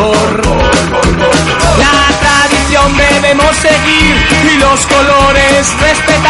La tradición debemos seguir y los colores respetar.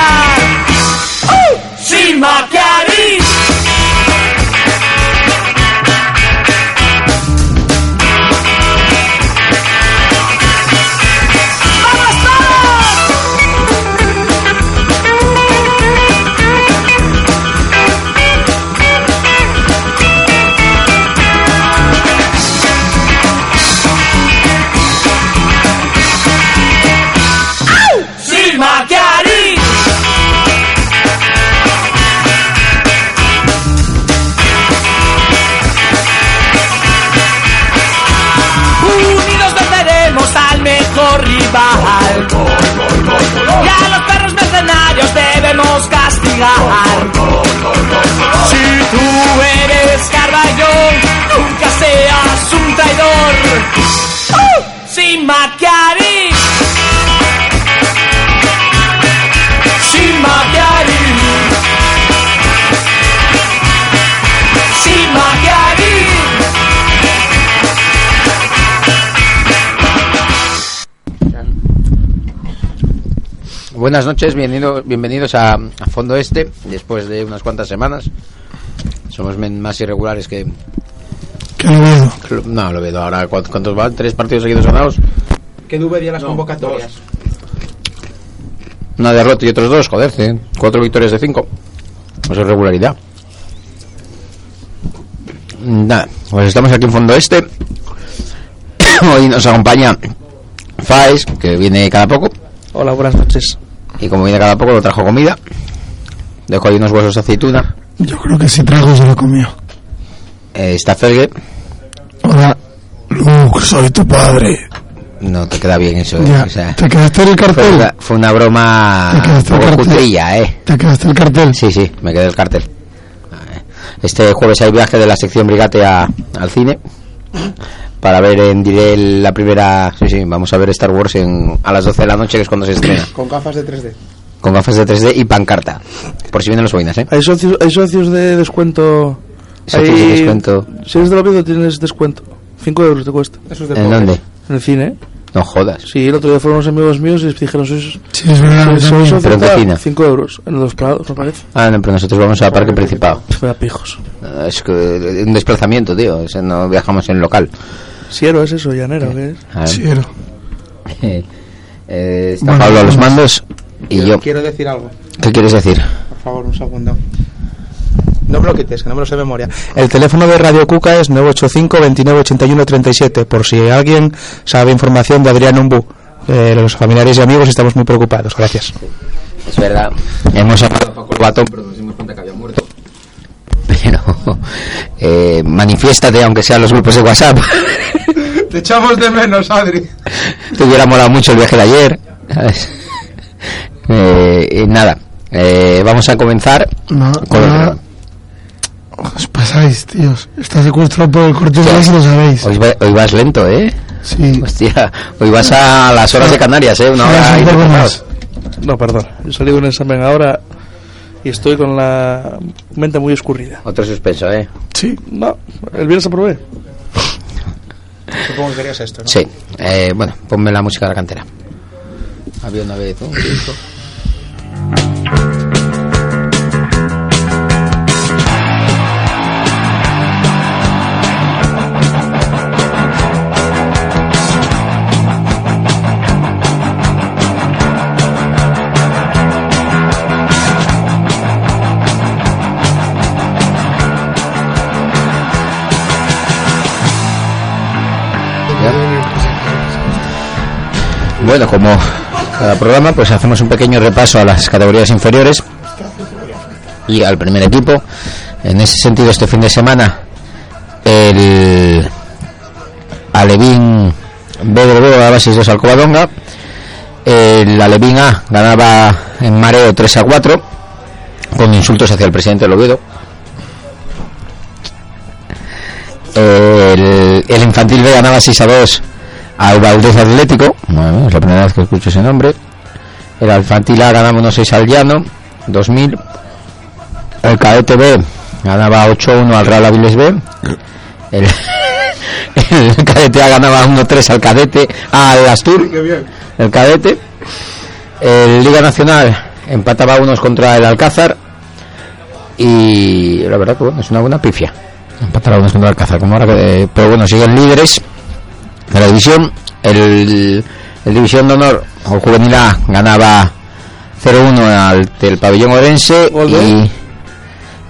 Buenas noches, bienvenido- bienvenidos a, a Fondo Este, después de unas cuantas semanas. Somos men- más irregulares que... Que lo veo. que- No, lo veo ahora. ¿cuántos, cuántos van? ¿Tres partidos seguidos ganados? Que Dube dio las convocatorias. Una derrota y otros dos, joder, ¿eh? cuatro victorias de cinco. Eso es regularidad. Nada, pues estamos aquí en Fondo Este. Hoy nos acompaña Faes, que viene cada poco. Hola, buenas noches. Y como viene cada poco, lo trajo comida. Dejo ahí unos huesos de aceituna. Yo creo que si trago se lo comió. Eh, está Fergue. Hola, Luke, soy tu padre. No te queda bien eso, ¿eh? Ya, O sea, ¿Te quedaste en el fue, cartel? una, fue una broma Te un quedaste el poco cutrilla, ¿eh? ¿Te quedaste el cartel? Sí, sí, me quedé el cartel. Este jueves hay viaje de la sección Brigate a, al cine para ver en diré la primera... Sí, sí, vamos a ver Star Wars en, a las 12 de la noche, que es cuando se estrena. Con gafas de 3D. Con gafas de 3D y pancarta. Por si vienen los boinas, ¿eh? Hay socios, hay socios de descuento. Socios de Hay- descuento. Si eres de la Oviedo tienes descuento. 5 euros te cuesta. Eso es de ¿En pobre. dónde? En el cine. No jodas. Sí, el otro día fueron unos amigos míos y les dijeron, sois, Sí, es verdad. sois, sois. Pero en qué cine. 5 euros. En los prados, me parece. Ah, no, pero nosotros vamos a Parque Principado. Me da pijos. Es que eh, un desplazamiento, tío. O sea, no viajamos en local. Siero es eso, llanero, ¿qué es? Era. Eh, está Bueno, Pablo a los mandos y Quiero- yo. Quiero decir algo. ¿Qué quieres decir? Por favor, un segundo. No me lo quites, que no me lo sé de memoria. El teléfono de Radio Cuca es 985 29 81 37 por si alguien sabe información de Adrián Umbu. Eh, los familiares y amigos estamos muy preocupados. Gracias. Es verdad. Hemos llamado a Paco el Batón, pero nos dimos cuenta que había eh, manifiéstate, aunque sean los grupos de WhatsApp. Te echamos de menos, Adri. Te hubiera molado mucho el viaje de ayer. Eh, y nada, eh, vamos a comenzar No, con no. Os pasáis, tíos. Está secuestrado por el corte de si lo sabéis. Hoy, va- hoy vas lento, ¿eh? Sí. Hostia, hoy vas a las horas de Canarias, ¿eh? Una hora y un poco más. No, perdón. He salido de un examen ahora y estoy con la mente muy escurrida. Otro suspenso, ¿eh? Sí. No, el viernes aprobé. Supongo que querías esto, ¿no? Sí. Eh, bueno, ponme la música de la cantera. Había una vez, ¿no? Bueno, como cada programa, pues hacemos un pequeño repaso a las categorías inferiores y al primer equipo. En ese sentido, este fin de semana, el, Alevín B de ganaba 6-2 al Covadonga. El Alevín A ganaba en mareo 3 a 4 con insultos hacia el presidente del Oviedo. El, el infantil B ganaba 6 a 2 al Valdez Atlético. Bueno, es la primera vez que escucho ese nombre. El infantil A ganaba 1 6 al Llano, 2000. El cadete B ganaba 8-1 al Real Avilés B. El, el cadete A ganaba 1-3 al cadete al Astur. El cadete. El Liga Nacional empataba unos contra el Alcázar. Y la verdad que bueno, es una buena pifia. Empatar a unos contra el Alcázar. Como ahora que, pero bueno, siguen líderes división. El, el División de Honor, o Juvenil A, ganaba 0-1 al del pabellón orense. Y.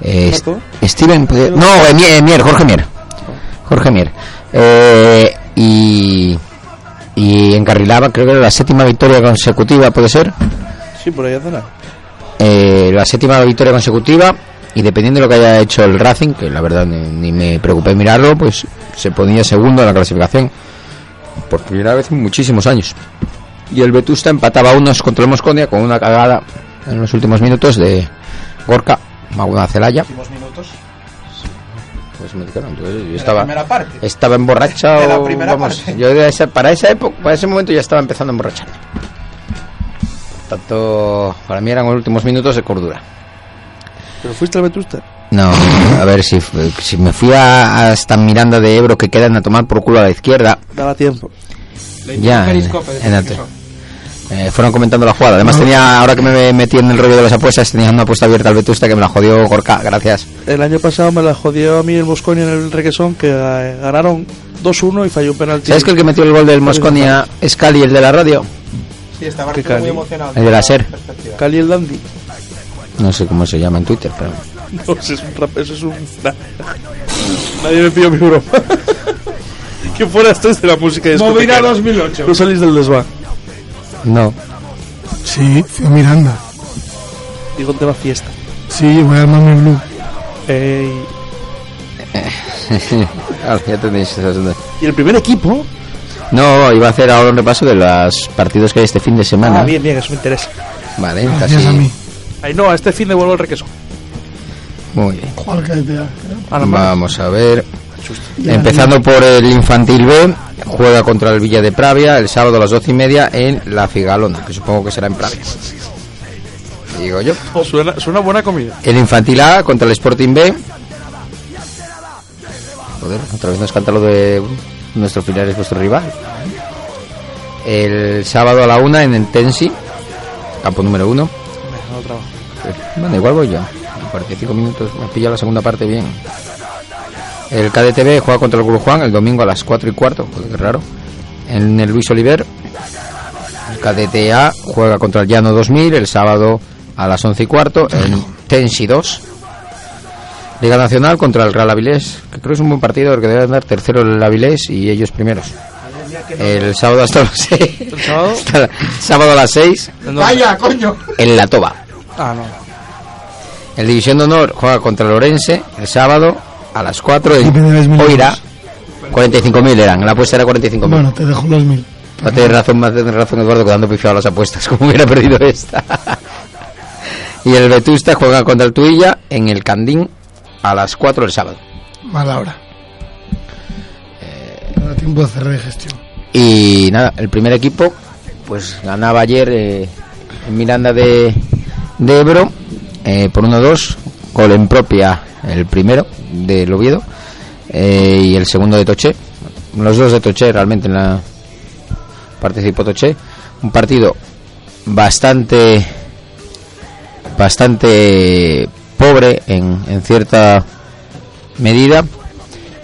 eh, No, eh, Mier, Mier, Jorge Mier. Jorge Mier. Eh, y. Y encarrilaba, creo que era la séptima victoria consecutiva, puede ser. Sí, por ahí. Eh, la séptima victoria consecutiva. Y dependiendo de lo que haya hecho el Racing, que la verdad ni, ni me preocupé en mirarlo, pues se ponía segundo en la clasificación. Por primera vez en muchísimos años. Y el Vetusta empataba a unos contra el Mosconia con una cagada en los últimos minutos de Gorka, Maguna Celaya. Pues me dijeron, yo, yo estaba, parte. estaba emborrachado. De la primera vamos, parte. yo de esa- para esa época, para ese momento ya estaba empezando a emborracharme. Tanto, para mí eran los últimos minutos de cordura. ¿Pero fuiste al Vetusta? No, a ver si, si me fui a, hasta Miranda de Ebro que quedan a tomar por culo a la izquierda. Daba tiempo. Ya, en- en eh, fueron comentando la jugada. Además tenía, ahora que me metí en el rollo de las apuestas, tenía una apuesta abierta al Vetusta que me la jodió Gorka, gracias. El año pasado me la jodió a mí el Mosconi en el Requesón, que eh, ganaron 2-1 y falló un penalti. ¿Sabes que el que metió el gol del Mosconia es Cali, el de la radio? Sí, estaba muy emocionado. El de la SER. Cali el Dandy. No sé cómo se llama en Twitter, pero... No, eso es un rap, eso es un... Nadie me pidió mi broma. que fuera esto es de la música de Movida discoteca. 2008. No salís del desván. No. Sí, fui a Miranda. Digo un tema fiesta. Sí, voy al Mami Blue. Ey. Ahora ya tenéis esas. Y el primer equipo... No, iba a hacer ahora un repaso de los partidos que hay este fin de semana. Ah, bien, bien, eso me interesa. Vale, Gracias casi... a mí. Ay, no, a este fin de vuelvo al Requesón. Muy bien. No, Vamos a ver. Empezando por el Infantil B, juega contra el Villa de Pravia el sábado a las doce y media en La Figalona, que supongo que será en Pravia. Digo yo. Suena, suena buena comida. El Infantil A contra el Sporting B. Joder, otra vez nos canta lo de nuestro final es vuestro rival. El sábado a la una en el Tensi, campo número uno. No trabajo. Bueno, igual voy yo. En 45 minutos me pilla la segunda parte bien. El KDTV juega contra el Club Juan el domingo a las 4 y cuarto. Joder, qué raro. En el Luis Oliver. El KDTA juega contra el Llano 2000 el sábado a las 11 y cuarto en Tensi 2. Liga Nacional contra el Real Avilés, que creo que es un buen partido porque debe andar tercero el Avilés y ellos primeros. El sábado hasta las 6. ¿El sábado? sábado a las 6 ¿En dónde? Vaya, coño. en La Toba. Ah, no. El División de Honor juega contra el Orense el sábado a las 4 Y me debes en mil Oira. euros. 45.000 eran, la apuesta era 45.000. Bueno, te dejo los mil. Va a tener razón, a tener razón Eduardo quedando pifiado las apuestas, como hubiera perdido esta. y el Vetusta juega contra el Tuilla en el Candín a las 4 el sábado. Mala hora. No da tiempo de hacer digestión. Y nada, el primer equipo pues ganaba ayer eh, en Miranda de, de Ebro eh, por 1-2, gol en propia el primero del Oviedo eh, y el segundo de Toché. Los dos de Toché realmente en la participó Toché. Un partido bastante bastante pobre en, en cierta medida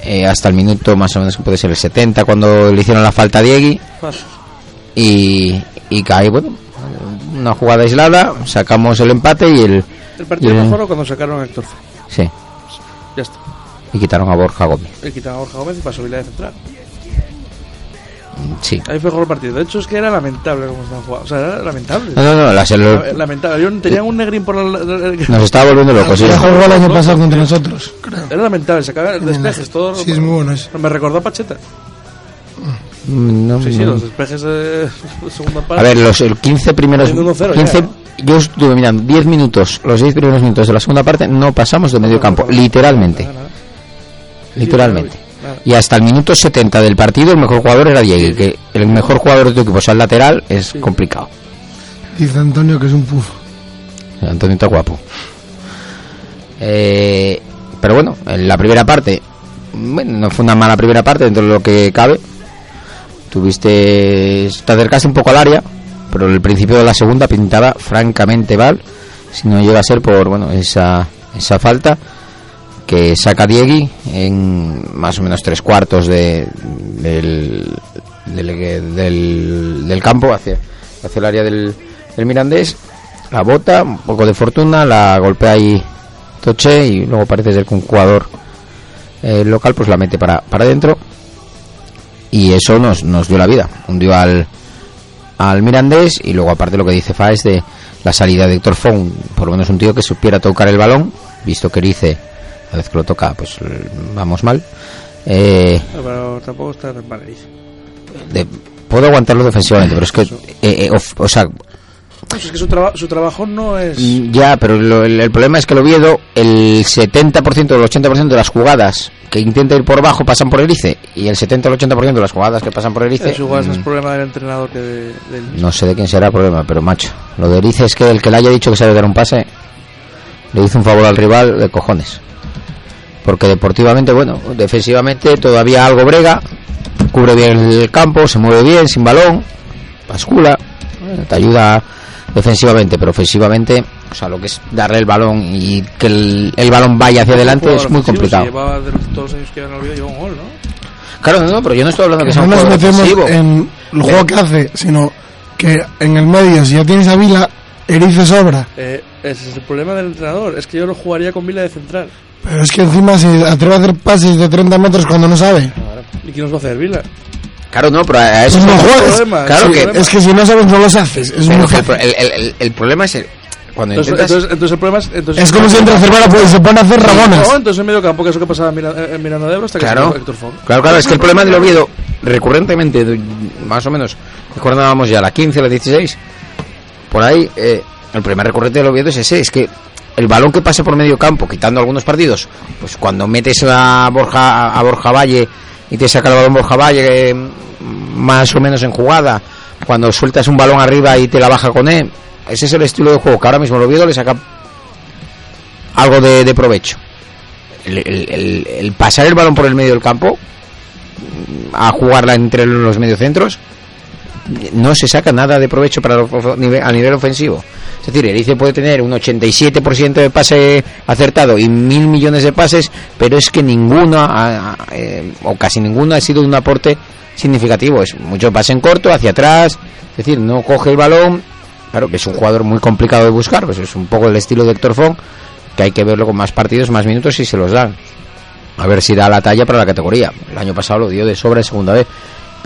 eh, hasta el minuto más o menos que puede ser el 70 cuando le hicieron la falta a Diegui Paso. y, y cae bueno una jugada aislada sacamos el empate y el El partido y el- mejoró cuando sacaron a Héctor Fe. sí Ya está. y quitaron a Borja Gómez Le quitaron a Borja Gómez y pasó Vila de Central. sí Ahí fue el partido. De hecho, es que era lamentable como estaban jugando. O sea, era lamentable. no no no La- Lamentable. Yo tenían un negrín por la. nos estaba volviendo locos sí. Jugó el año pasado contra nosotros, creo. Era lamentable. Sacaban despejes, todo. Sí, es muy bueno eso. Me recordó a Pacheta. Mm, No, Sí, sí, no. los despejes de de segunda parte. A ver, los el 15 primeros Haciendo 1-0 ya, 15 ¿no? yo estuve mirando 10 minutos, los 10 primeros minutos de la segunda parte no pasamos de medio campo, literalmente, literalmente. Y hasta el minuto 70 del partido el mejor jugador era Diego, que el mejor jugador de tu equipo sea el lateral es complicado. Dice Antonio que es un pufo. Antonio está guapo. Eh, pero bueno, en la primera parte, bueno, no fue una mala primera parte dentro de lo que cabe. Tuviste, te acercaste un poco al área, pero el principio de la segunda pintaba francamente mal. Si no llega a ser por bueno esa, esa falta que saca Diegui en más o menos tres cuartos de, del, del, campo hacia, hacia el área del, del Mirandés. La bota, un poco de fortuna, la golpea ahí Toche y luego parece ser que un jugador eh, local pues la mete para, para adentro y eso nos, nos dio la vida. Hundió al, al Mirandés y luego aparte lo que dice Fa es de la salida de Héctor Fon, por lo menos un tío que supiera tocar el balón, visto que Erice, a vez que lo toca, pues vamos mal. Eh, No, pero tampoco está tan mal. dice. de- puedo aguantarlo defensivamente, pero es que, eh, eh, of- o sea, Pues es que su, traba- su trabajo no es. Mm, Ya, pero lo- el, el problema es que el Oviedo, el 70% o el 80% de las jugadas que intenta ir por abajo pasan por Erice y el 70 o el 80% de las jugadas que pasan por Erice Es igual, es más mm, problema del entrenador que de- del no sé de quién será el problema, pero macho, lo de Erice es que el que le haya dicho que sabe dar un pase le hizo un favor al rival de cojones. Porque deportivamente, bueno, defensivamente todavía algo brega, cubre bien el campo, se mueve bien, sin balón, bascula, te ayuda defensivamente, pero ofensivamente, o sea, lo que es darle el balón y que el, el balón vaya hacia adelante es muy complicado. si llevaba de los- todos los años que habían olvidado, lleva un gol, ¿no? Claro, no, no, pero yo no estoy hablando que sea No un nos jugador metemos ofensivo. en el juego que hace, sino que en el medio, si ya tienes a Vila, Erice sobra. Eh, ese es el problema del entrenador. Es que yo lo jugaría con Vila de central. Pero es que encima se atreve a hacer pases de 30 metros cuando no sabe. ¿Y quién nos va a hacer Vila? Claro, no, pero a eso Pues no problema, Claro que-. Es que si no sabes, no los haces. Es, pero muy que el, el- el- el- el problema es el, cuando Entonces, intentas entonces, entonces el problema es. Entonces, Es como si entra Cervera pues, y se pone a hacer rabonas. No, entonces en medio campo, que es lo que pasaba en Miranda de Ebro hasta que Claro, se Héctor Font. claro, claro, es que el problema del Oviedo, recurrentemente, más o menos, recordábamos ya la 15, la 16, por ahí, eh, el problema recurrente del Oviedo es ese, es que el balón que pasa por medio campo, quitando algunos partidos, pues cuando metes a Borja, a Borja Valle y te saca el balón Borja Valle, eh, más o menos en jugada, cuando sueltas un balón arriba y te la baja con él, ese es el estilo de juego que ahora mismo el Oviedo le saca algo de, de provecho. El, el- pasar el balón por el medio del campo a jugarla entre los mediocentros no se saca nada de provecho para el of- nive- a nivel ofensivo. Es decir, Erice puede tener un 87% de pase acertado y mil millones de pases, pero es que ninguno, eh, o casi ninguno, ha sido un aporte significativo. Es mucho pase en corto, hacia atrás, es decir, no coge el balón. Claro que es un jugador muy complicado de buscar, pues es un poco el estilo de Héctor Font, que hay que verlo con más partidos, más minutos y se los dan. A ver si da la talla para la categoría. El año pasado lo dio de sobra en segunda vez.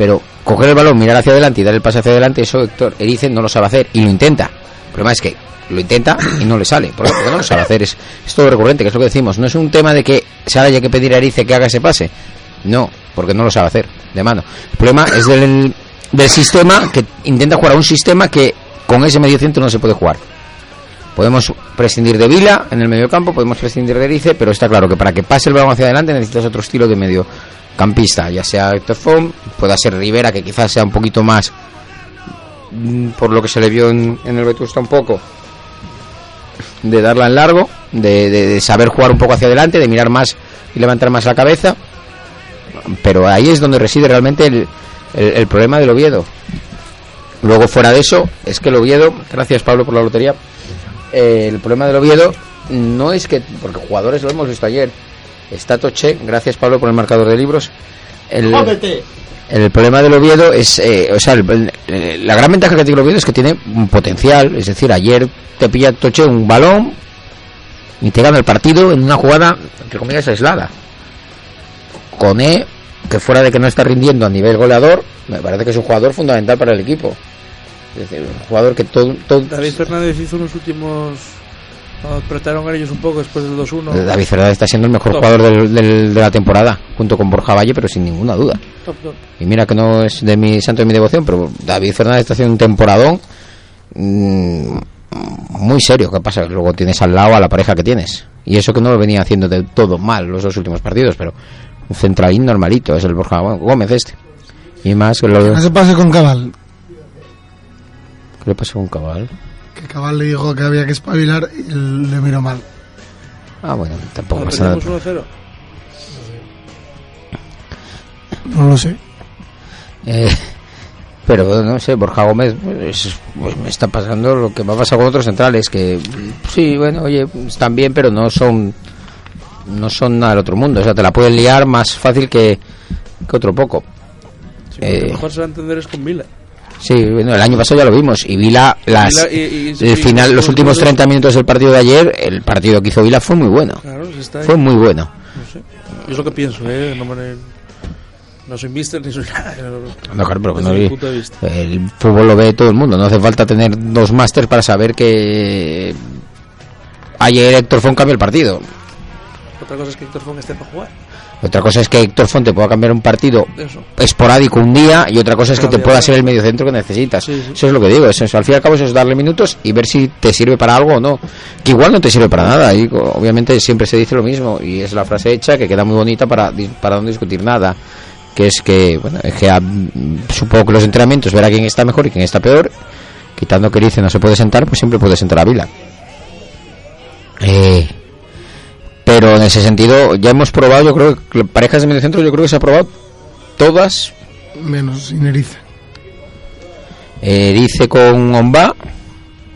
Pero coger el balón, mirar hacia adelante y dar el pase hacia adelante, eso Héctor Erice no lo sabe hacer y lo intenta. El problema es que lo intenta y no le sale. ¿Por? Porque no lo sabe hacer. Es, es todo recurrente, que es lo que decimos. No es un tema de que se haya que pedir a Erice que haga ese pase. No, porque no lo sabe hacer de mano. El problema es del, del sistema que intenta jugar a un sistema que con ese medio centro no se puede jugar. Podemos prescindir de Vila en el medio campo, podemos prescindir de Erice, pero está claro que para que pase el balón hacia adelante necesitas otro estilo de medio campista, ya sea Héctor Font, pueda ser Rivera, que quizás sea un poquito más, mm, por lo que se le vio en, el Vetusta un poco, de darla en largo, de, saber jugar un poco hacia adelante, de mirar más y levantar más la cabeza, pero ahí es donde reside realmente el problema del Oviedo. Luego fuera de eso, es que el Oviedo, gracias Pablo por la lotería, eh, el problema del Oviedo no es que, porque jugadores lo hemos visto ayer, está Toche, gracias Pablo por el marcador de libros, el, el problema del Oviedo es, eh, o sea, el- el- la gran ventaja que tiene el Oviedo es que tiene un potencial, es decir, ayer te pilla Toche un balón y te gana el partido en una jugada, entre comillas, aislada. Cone, que fuera de que no está rindiendo a nivel goleador, me parece que es un jugador fundamental para el equipo. Es decir, un jugador que todo, todo David Fernández hizo unos últimos apretaron ellos un poco después del 2-1. David Fernández está siendo el mejor Top. jugador del- del- de la temporada, junto con Borja Valle, pero sin ninguna duda. Top, top. Y mira que no es de mi santo de mi devoción, pero David Fernández está haciendo un temporadón mm, muy serio. ¿Qué pasa? Luego tienes al lado a la pareja que tienes. Y eso que no lo venía haciendo de todo mal los dos últimos partidos, pero un centralín normalito, es el Borja Gómez este. Y más que lo se pase con Cabal. ¿Qué le pasó con Cabal? Que Cabal le dijo que había que espabilar y él le miró mal. Ah, bueno, tampoco pasa nada. perdimos 1-0. No lo sé. Eh, pero no sé, Borja Gómez pues, pues me está pasando lo que va a pasar con otros centrales que sí, bueno, oye, están bien, pero no son no son nada del otro mundo, o sea, te la pueden liar más fácil que, que otro poco. Sí, porque Eh. mejor se va a entender es con Vila. Sí, bueno, el año pasado ya lo vimos y Vila las Vila y- el final, los últimos y- 30 minutos del partido de ayer, el partido que hizo Vila fue muy bueno. Claro, se está. Fue muy bueno. No sé. Yo es lo que pienso, ¿eh? No, me- no soy mister ni soy nada. No, claro, pero no- el fútbol lo ve todo el mundo, no hace falta tener dos másters para saber que ayer Héctor Font cambió el partido. Otra cosa es que Héctor Font esté para jugar. Otra cosa es que Héctor Fonte pueda cambiar un partido Eso. esporádico un día y otra cosa es que te pueda ser el mediocentro que necesitas. Sí, sí. Eso es lo que digo. Eso, es- al fin y al cabo eso es darle minutos y ver si te sirve para algo o no. Que igual no te sirve para nada. Y obviamente siempre se dice lo mismo y es la frase hecha que queda muy bonita para, para no discutir nada. Que es que, bueno, es que ah, mm, supongo que los entrenamientos verá quién está mejor y quién está peor. Quitando que dice no se puede sentar, pues siempre puede sentar a Vila. Eh, pero en ese sentido ya hemos probado, yo creo que parejas de mediocentro yo creo que se ha probado todas. Menos sin Erice. Eh, con Omba,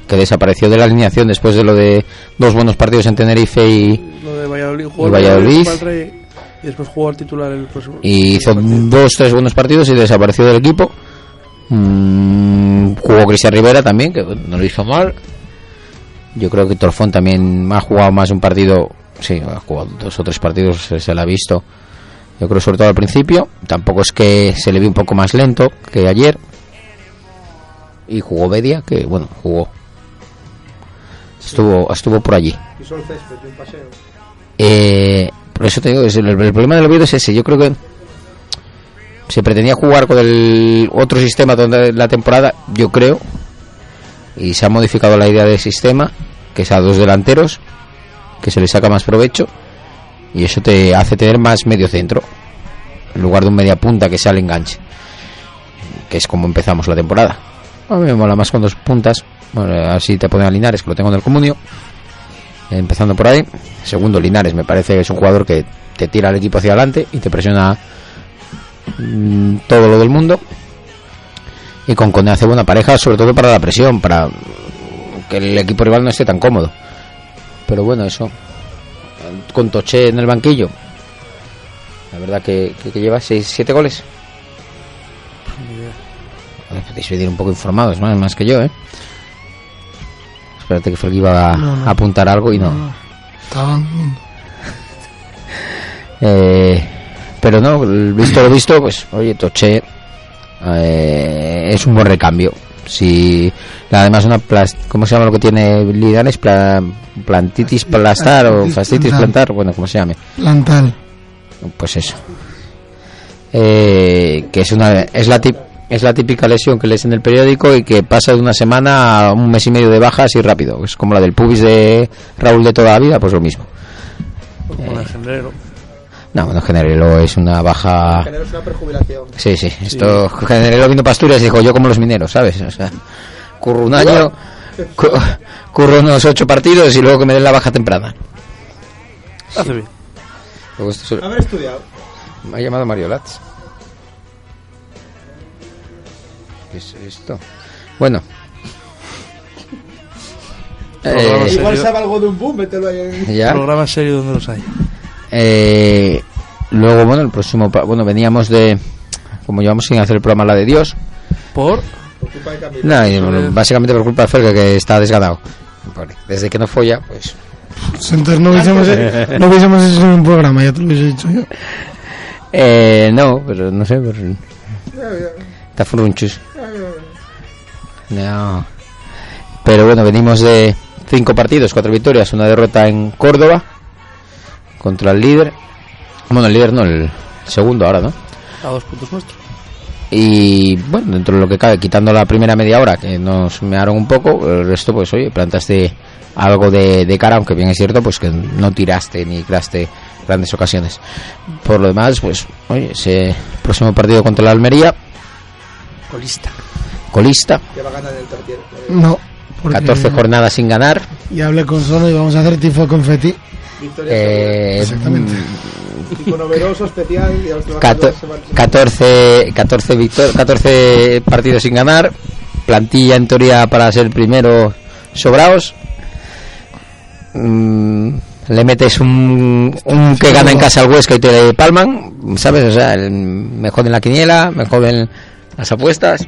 que desapareció de la alineación después de lo de dos buenos partidos en Tenerife y, Lo de Valladolid. Y Valladolid. después jugó al titular el próximo. y hizo dos, tres buenos partidos y desapareció del equipo. Mm, jugó Cristian Rivera también, que no lo hizo mal. Yo creo que Torfón también ha jugado más un partido, sí, ha jugado dos o tres partidos, se, le ha visto. Yo creo sobre todo al principio. Tampoco es que se le ve un poco más lento que ayer. Y jugó Bedia, que bueno, jugó. Estuvo, estuvo por allí. Pisó el césped de un paseo. Eh, por eso te digo, el, el problema del Oviedo es ese. Yo creo que se pretendía jugar con el otro sistema donde la temporada, yo creo, y se ha modificado la idea del sistema, que es a dos delanteros, que se le saca más provecho, y eso te hace tener más medio centro, en lugar de un media punta que sea el enganche, que es como empezamos la temporada. A mí me mola más con dos puntas, bueno, así te ponen a Linares, que lo tengo en el comunio, empezando por ahí. Segundo, Linares, me parece que es un jugador que te tira al equipo hacia adelante y te presiona mm, todo lo del mundo. Y con Cone hace buena pareja, sobre todo para la presión, para que el equipo rival no esté tan cómodo. Pero bueno, eso. Con Toché en el banquillo. La verdad que, que, que lleva 6-7 goles. Joder, Podéis venir un poco informados, más, más que yo, ¿eh? Espérate que que iba a, No, no. a apuntar algo y no. Estaban. Eh, pero no, visto lo visto, pues oye, Toché eh, es un buen recambio. Si además una plas- ¿cómo se llama lo que tiene Lidanes? Pla- plantitis plastar o fascitis plantar. plantar, bueno, como se llame. Plantal. Pues eso. Eh, que es una es la tip- es la típica lesión que lees en el periódico y que pasa de una semana a un mes y medio de baja así rápido. Es como la del pubis de Raúl de toda la vida, pues lo mismo. Con el generero. No, bueno, Generelo es una baja. Generar una prejubilación. Sí, sí, esto Generelo vino Pasturias y dijo yo como los mineros, ¿sabes? O sea, curro un año, cu- curro unos ocho partidos y luego que me den la baja temprana. Hace bien. Luego esto se- Haber estudiado. Me ha llamado Mario Latz. ¿Qué es esto? Bueno. Eh, serio. Igual sabe algo de un boom, mételo ahí en... ya. Programa serio donde los hay. Eh, luego, bueno, el próximo. Bueno, veníamos de. Como llevamos sin hacer el programa La de Dios. Por. Por culpa de Camilo. No, y, bueno, básicamente por culpa de Felga que está desganado. Desde que no folla, pues. Entonces no hubiésemos, no hubiésemos hecho un programa, ya te lo hubiese dicho yo. Eh, no, pero no sé. Pero... Está furunchus. No. Pero bueno, venimos de cinco partidos, cuatro victorias, una derrota en Córdoba contra el líder. Bueno, el líder no, el segundo ahora, ¿no? A dos puntos nuestros. Y bueno, dentro de lo que cabe, quitando la primera media hora que nos mearon un poco, el resto, pues oye, plantaste algo de, de cara, aunque bien es cierto, pues que no tiraste ni creaste grandes ocasiones. Por lo demás, pues oye, ese próximo partido contra la Almería, Colista. colista, Que va a ganar el tertiero. No. porque 14 jornadas sin ganar. Y hablé con Sono y vamos a hacer tifo de confeti. Victoria Eh, Exactamente. especial. Y a los que van a Cato- jugar se van- 14, 14, victor- 14 partidos sin ganar, plantilla en teoría para ser primero sobraos. Mm, le metes un, un que gana en casa al Huesca y te palman, ¿sabes? O sea, el- me joden la quiniela, me joden las apuestas.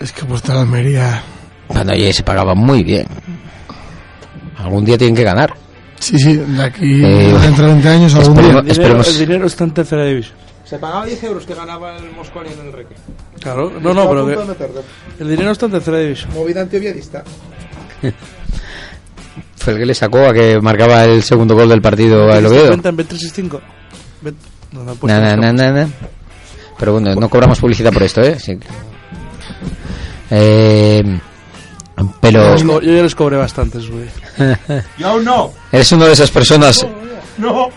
Es que la Almería. Cuando oye, se pagaba muy bien. Algún día tienen que ganar. Sí, sí, de aquí Eh, dentro de 20 años algún esperemos- día. El dinero, Esperemos. el dinero está en tercera división. Se pagaba 10 euros que ganaba el Mosconi en el Reque. Claro, no, no, pero que el dinero está en tercera división. Movida antioviadista. Fue el que le sacó a que marcaba el segundo gol del partido al Oviedo. Cuenta en B365. Bet- No, no, pues Na, na, no. na, na, na. Pero bueno, no cobramos publicidad por esto, ¿eh? Sí. Eh, pero Yo ya les cobré bastantes, güey. Yo no. eres una de esas personas, No.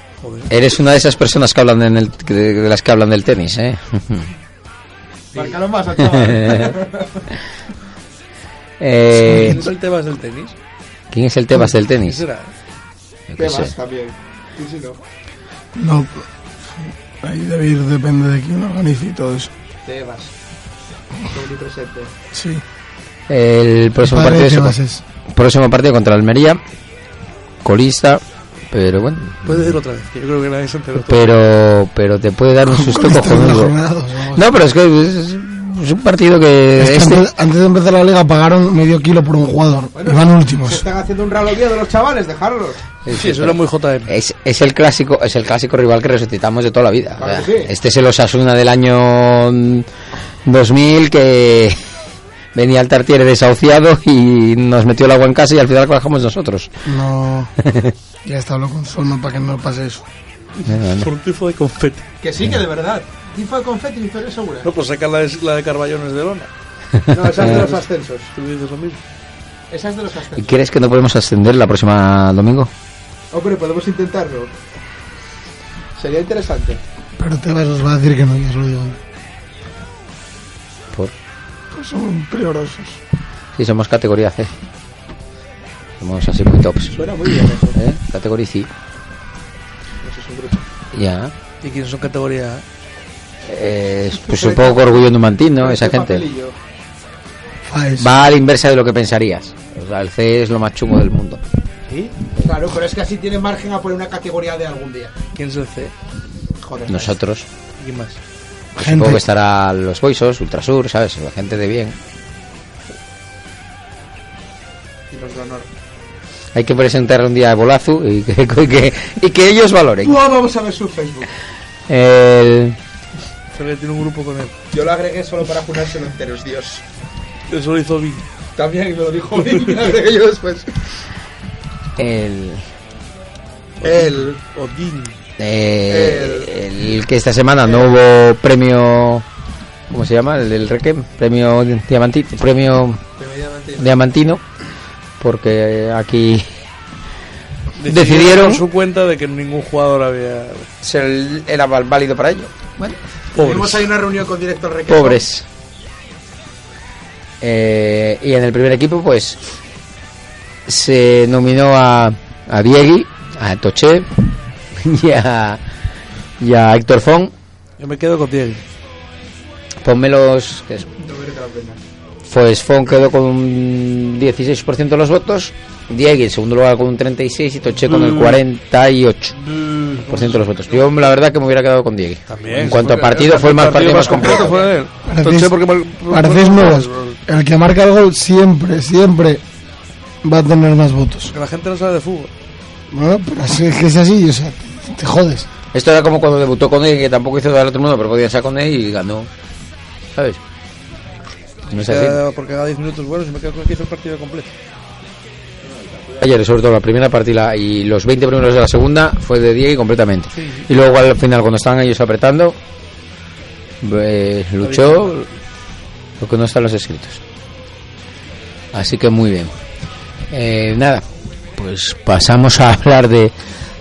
eres una de esas personas que hablan en el, de las que hablan del tenis, ¿eh? Márcalo más, chaval. Eh, ¿Quién es el Tebas del tenis? ¿Quién es el Tebas del ¿Quién tenis? será? Yo qué sé. Tebas también. Sí, sí, no. No. Ahí debe ir, depende de quién organice y todo eso. Tebas. Estoy presente. Sí. El próximo Padre partido, es- es. próximo partido contra Almería, colista, pero bueno, Puedes decirlo otra vez, yo creo que nadie se enteró. pero pero te puede dar un susto cojonudo. No, pero es que es, es un partido que Es que este, antes, antes de empezar la liga pagaron medio kilo por un jugador. y van Se últimos. están haciendo un ralo de los chavales, dejarlos. Sí, eso era muy JM. es, es el clásico es el clásico rival que resucitamos de toda la vida. Claro O sea, que sí. Este es el Osasuna del año mm, 2000 que venía al Tartiere desahuciado y nos metió el agua en casa y al final bajamos nosotros. No. ya está hablando con Sono para que no pase eso. Por un tifo de confeti. Que sí, que de verdad. Tifo de confeti, victoria segura. No, pues sacar la de, la de Carballones de Lona. No, esa es de los ascensos. Tú dices lo mismo. Esa es de los ¿Y ascensos. crees que no podemos ascender la próxima domingo? Hombre, podemos intentarlo. Sería interesante. Pero Tebas os va a decir que no, ya os lo digo. Pues son priorosos. Sí, somos categoría C. Somos así muy tops. Suena muy bien eso. ¿Eh? Categoría C. Eso es un grupo. Ya. ¿Y quiénes son categoría A? Eh, pues supongo que orgullo numantino, esa Este gente. Faes. Va a la inversa de lo que pensarías. O sea, el C es lo más chungo del mundo. ¿Sí? Claro, pero es que así tiene margen a poner una categoría de algún día. ¿Quién es el C? Joder. Nosotros. ¿Y quién más? Gente. Supongo que estará los Boisos, Ultrasur, ¿sabes? La gente de bien. Y los de honor. Hay que presentar un día a Bolazu y que, y que, y que ellos valoren. Buah, vamos a ver su Facebook. El, Ferrer tiene un grupo con él. Yo lo agregué solo para jugárselo enteros, Dios. Eso lo hizo Vin. También me lo dijo bien, lo agregué yo después. el, El. Odín. Eh, el que esta semana no hubo premio. ¿Cómo se llama? El del Requiem. Premio Diamantino. Premio Diamantino. Porque aquí Decidieron- por su cuenta de que ningún jugador había. se- era válido para ello. Tuvimos ahí una reunión con directo al recreo. Pobres. Eh, y en el primer equipo, pues se nominó a, a Diegui, a Toché y a, y a Héctor Fon. Yo me quedo con Diego. Ponme los. ¿qué es? No merece la pena. Pues Fon quedó con un 16% de los votos. Diegui en segundo lugar con un 36% y Toché con el 48% de los votos. Yo la verdad que me hubiera quedado con Diegui. También. En cuanto a partido, fue el más partido más completo. Parecéis- Entonces, porque mal- Parecéis mal- nuevos. El que marca el gol siempre, siempre va a tener más votos. Que la gente no sabe de fútbol. Bueno, pero es que es así, o sea, te jodes. Esto era como cuando debutó con él, que tampoco hizo del otro mundo, pero podía ser con él y ganó. ¿Sabes? No es así. Porque cada 10 minutos buenos y me quedo con que hizo el partido completo. Ayer, sobre todo la primera partida y los 20 primeros de la segunda, fue de Diego completamente. Y luego al final, cuando estaban ellos apretando, eh, luchó lo que no está en los escritos. Así que muy bien. Eh, nada, pues pasamos a hablar de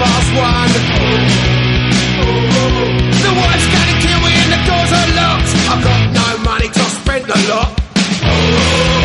¿pon música? I've got no money to spend a lot.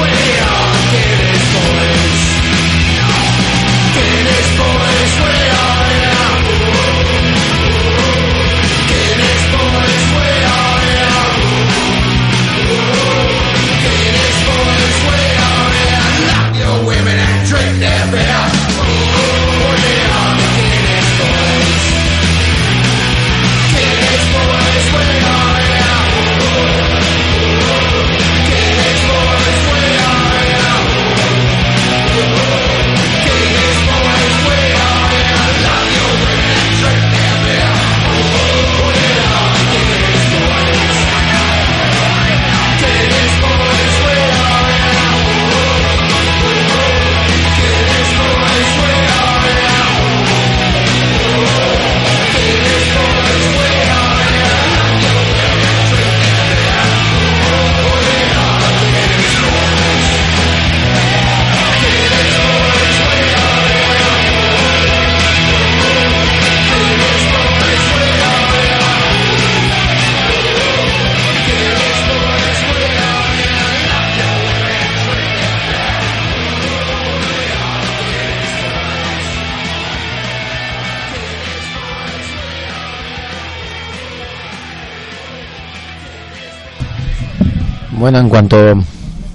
En cuanto a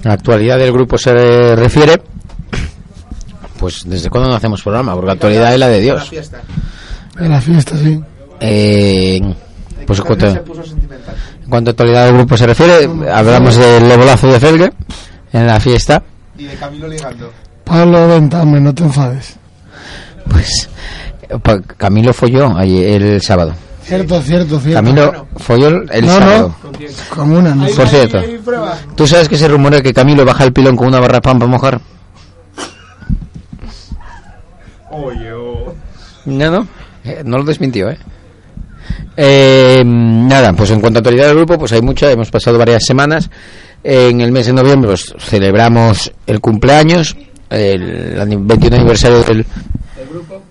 la actualidad del grupo se refiere, pues desde cuándo no hacemos programa, porque la actualidad es la de Dios. En la fiesta, sí. Eh, pues en cuanto, en cuanto a actualidad del grupo se refiere, hablamos del lebolazo de Felge en la fiesta. Y de Camilo ligando. Pablo, ventame, no te enfades. Pues pa- Camilo folló ayer, el sábado. Cierto, cierto, cierto. Camilo folló el, el no, sábado. no. Con una, no. Por cierto, ¿tú sabes que se rumorea que Camilo baja el pilón con una barra de pan para mojar? No, no, eh, no lo desmintió, ¿eh? Eh, Nada, pues en cuanto a actualidad del grupo, pues hay mucha, hemos pasado varias semanas. En el mes de noviembre pues, celebramos el cumpleaños, el ani- 21 aniversario del grupo,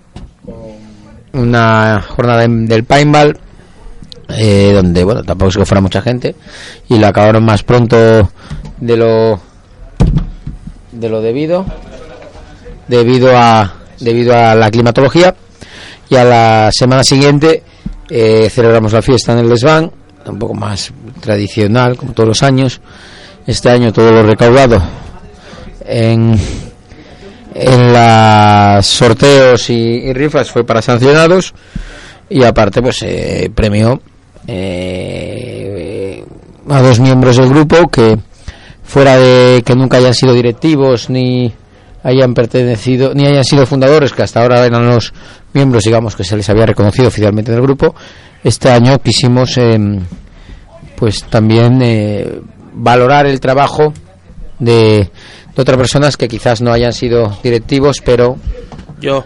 una jornada del paintball, eh, donde, bueno, tampoco es que fuera mucha gente, y lo acabaron más pronto de lo de lo debido debido a debido a la climatología y a la semana siguiente eh, celebramos la fiesta en el desván un poco más tradicional como todos los años. Este año todo lo recaudado en en los sorteos y, rifas fue para sancionados y aparte pues eh, premió eh, a dos miembros del grupo que fuera de que nunca hayan sido directivos ni hayan pertenecido ni hayan sido fundadores que hasta ahora eran los miembros digamos que se les había reconocido oficialmente en el grupo este año quisimos em, pues también eh, valorar el trabajo de, de otras personas que quizás no hayan sido directivos pero Yo.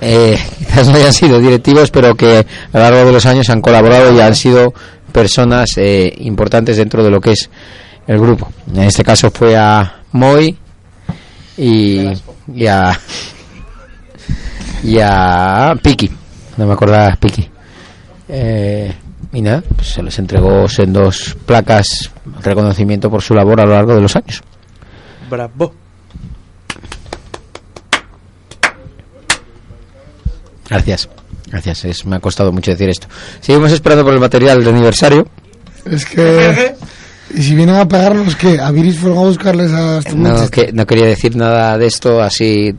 eh, quizás no hayan sido directivos, pero que a lo largo de los años han colaborado y han sido personas eh, importantes dentro de lo que es el grupo. En este caso fue a Moy y, y a y a Piki, no me acordaba Piki. Eh, y nada, pues se les entregó en dos placas reconocimiento por su labor a lo largo de los años. Bravo. Gracias, gracias. Es, me ha costado mucho decir esto. Seguimos esperando por el material de aniversario. Es que Y si vienen a pegarnos, ¿qué? ¿A Viris fueron a buscarles a estos No, que, no quería decir nada de esto así.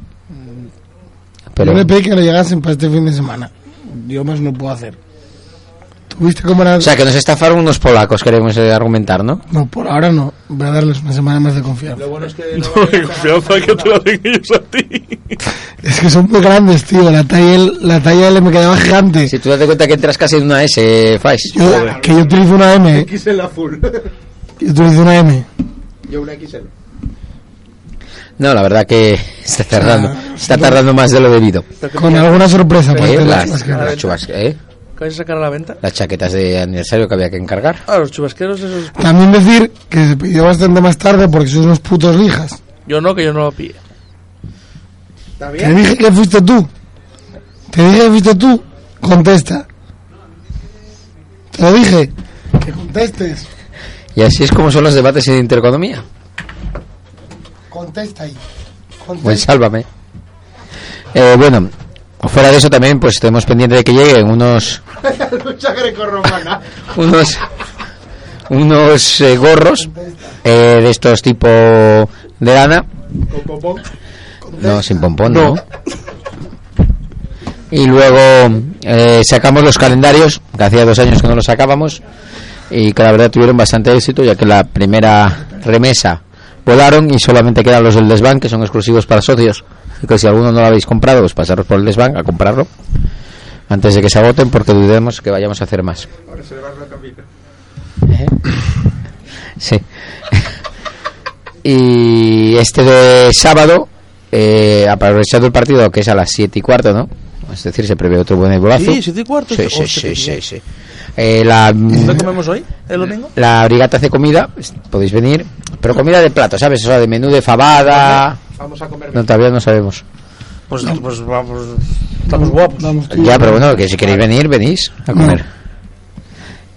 Pero Yo le pedí que le llegasen para este fin de semana. Yo más no puedo hacer. ¿Tuviste cómo era? O sea, que nos estafaron unos polacos, queremos eh, argumentar, ¿no? No, por ahora no. Voy a darles una semana más de confianza. No me confianza que te lo den ellos a ti. Es que son muy grandes, tío. La talla, L- la talla L me quedaba gigante. Si tú das cuenta que entras casi en una S, Fais. Yo, que yo utilizo una M. XL azul. Yo utilizo una M. Yo una XL. No, la verdad que está tardando. Está tardando más de lo debido. Con alguna sorpresa. Eh, aparte de las, las las chubas- eh, ¿Qué vais a sacar a la venta? las chaquetas de aniversario que había que encargar. Ah, los chubasqueros esos. También decir que se pidió bastante más tarde porque sois unos putos lijas. Yo no, que yo no lo. ¿Está Te dije que fuiste tú. Te dije que fuiste tú. Contesta. Te lo dije. Que contestes. Y así es como son los debates en Intereconomía. Contesta ahí. Buen Contesta. sálvame. Eh, bueno, fuera de eso también, pues tenemos pendiente de que lleguen unos unos unos eh, gorros eh, de estos tipo de lana. Con. No, sin pompón, no. Y luego eh, sacamos los calendarios, que hacía dos años que no los sacábamos, y que la verdad tuvieron bastante éxito, ya que la primera remesa volaron y solamente quedan los del desván, que son exclusivos para socios. Que si alguno no lo habéis comprado, pues pasaros por el desván a comprarlo antes de que se agoten, porque dudemos que vayamos a hacer más. Ahora se le va la. ¿Eh? Sí. y este de sábado, eh, aprovechando el partido que es a las 7 y cuarto, ¿no? Es decir, se prevé otro buen golazo. Sí, siete y cuarto. Sí, sí, sí, sí. Eh, la, ¿Dónde comemos hoy? ¿El domingo? la brigata hace comida, podéis venir, pero comida de plato, ¿sabes? O sea, de menú de fabada. Vamos a comer. No, todavía no sabemos. Pues, pues vamos. Estamos guapos. Vamos Ya, yo. pero bueno, que si queréis venir, venís a comer.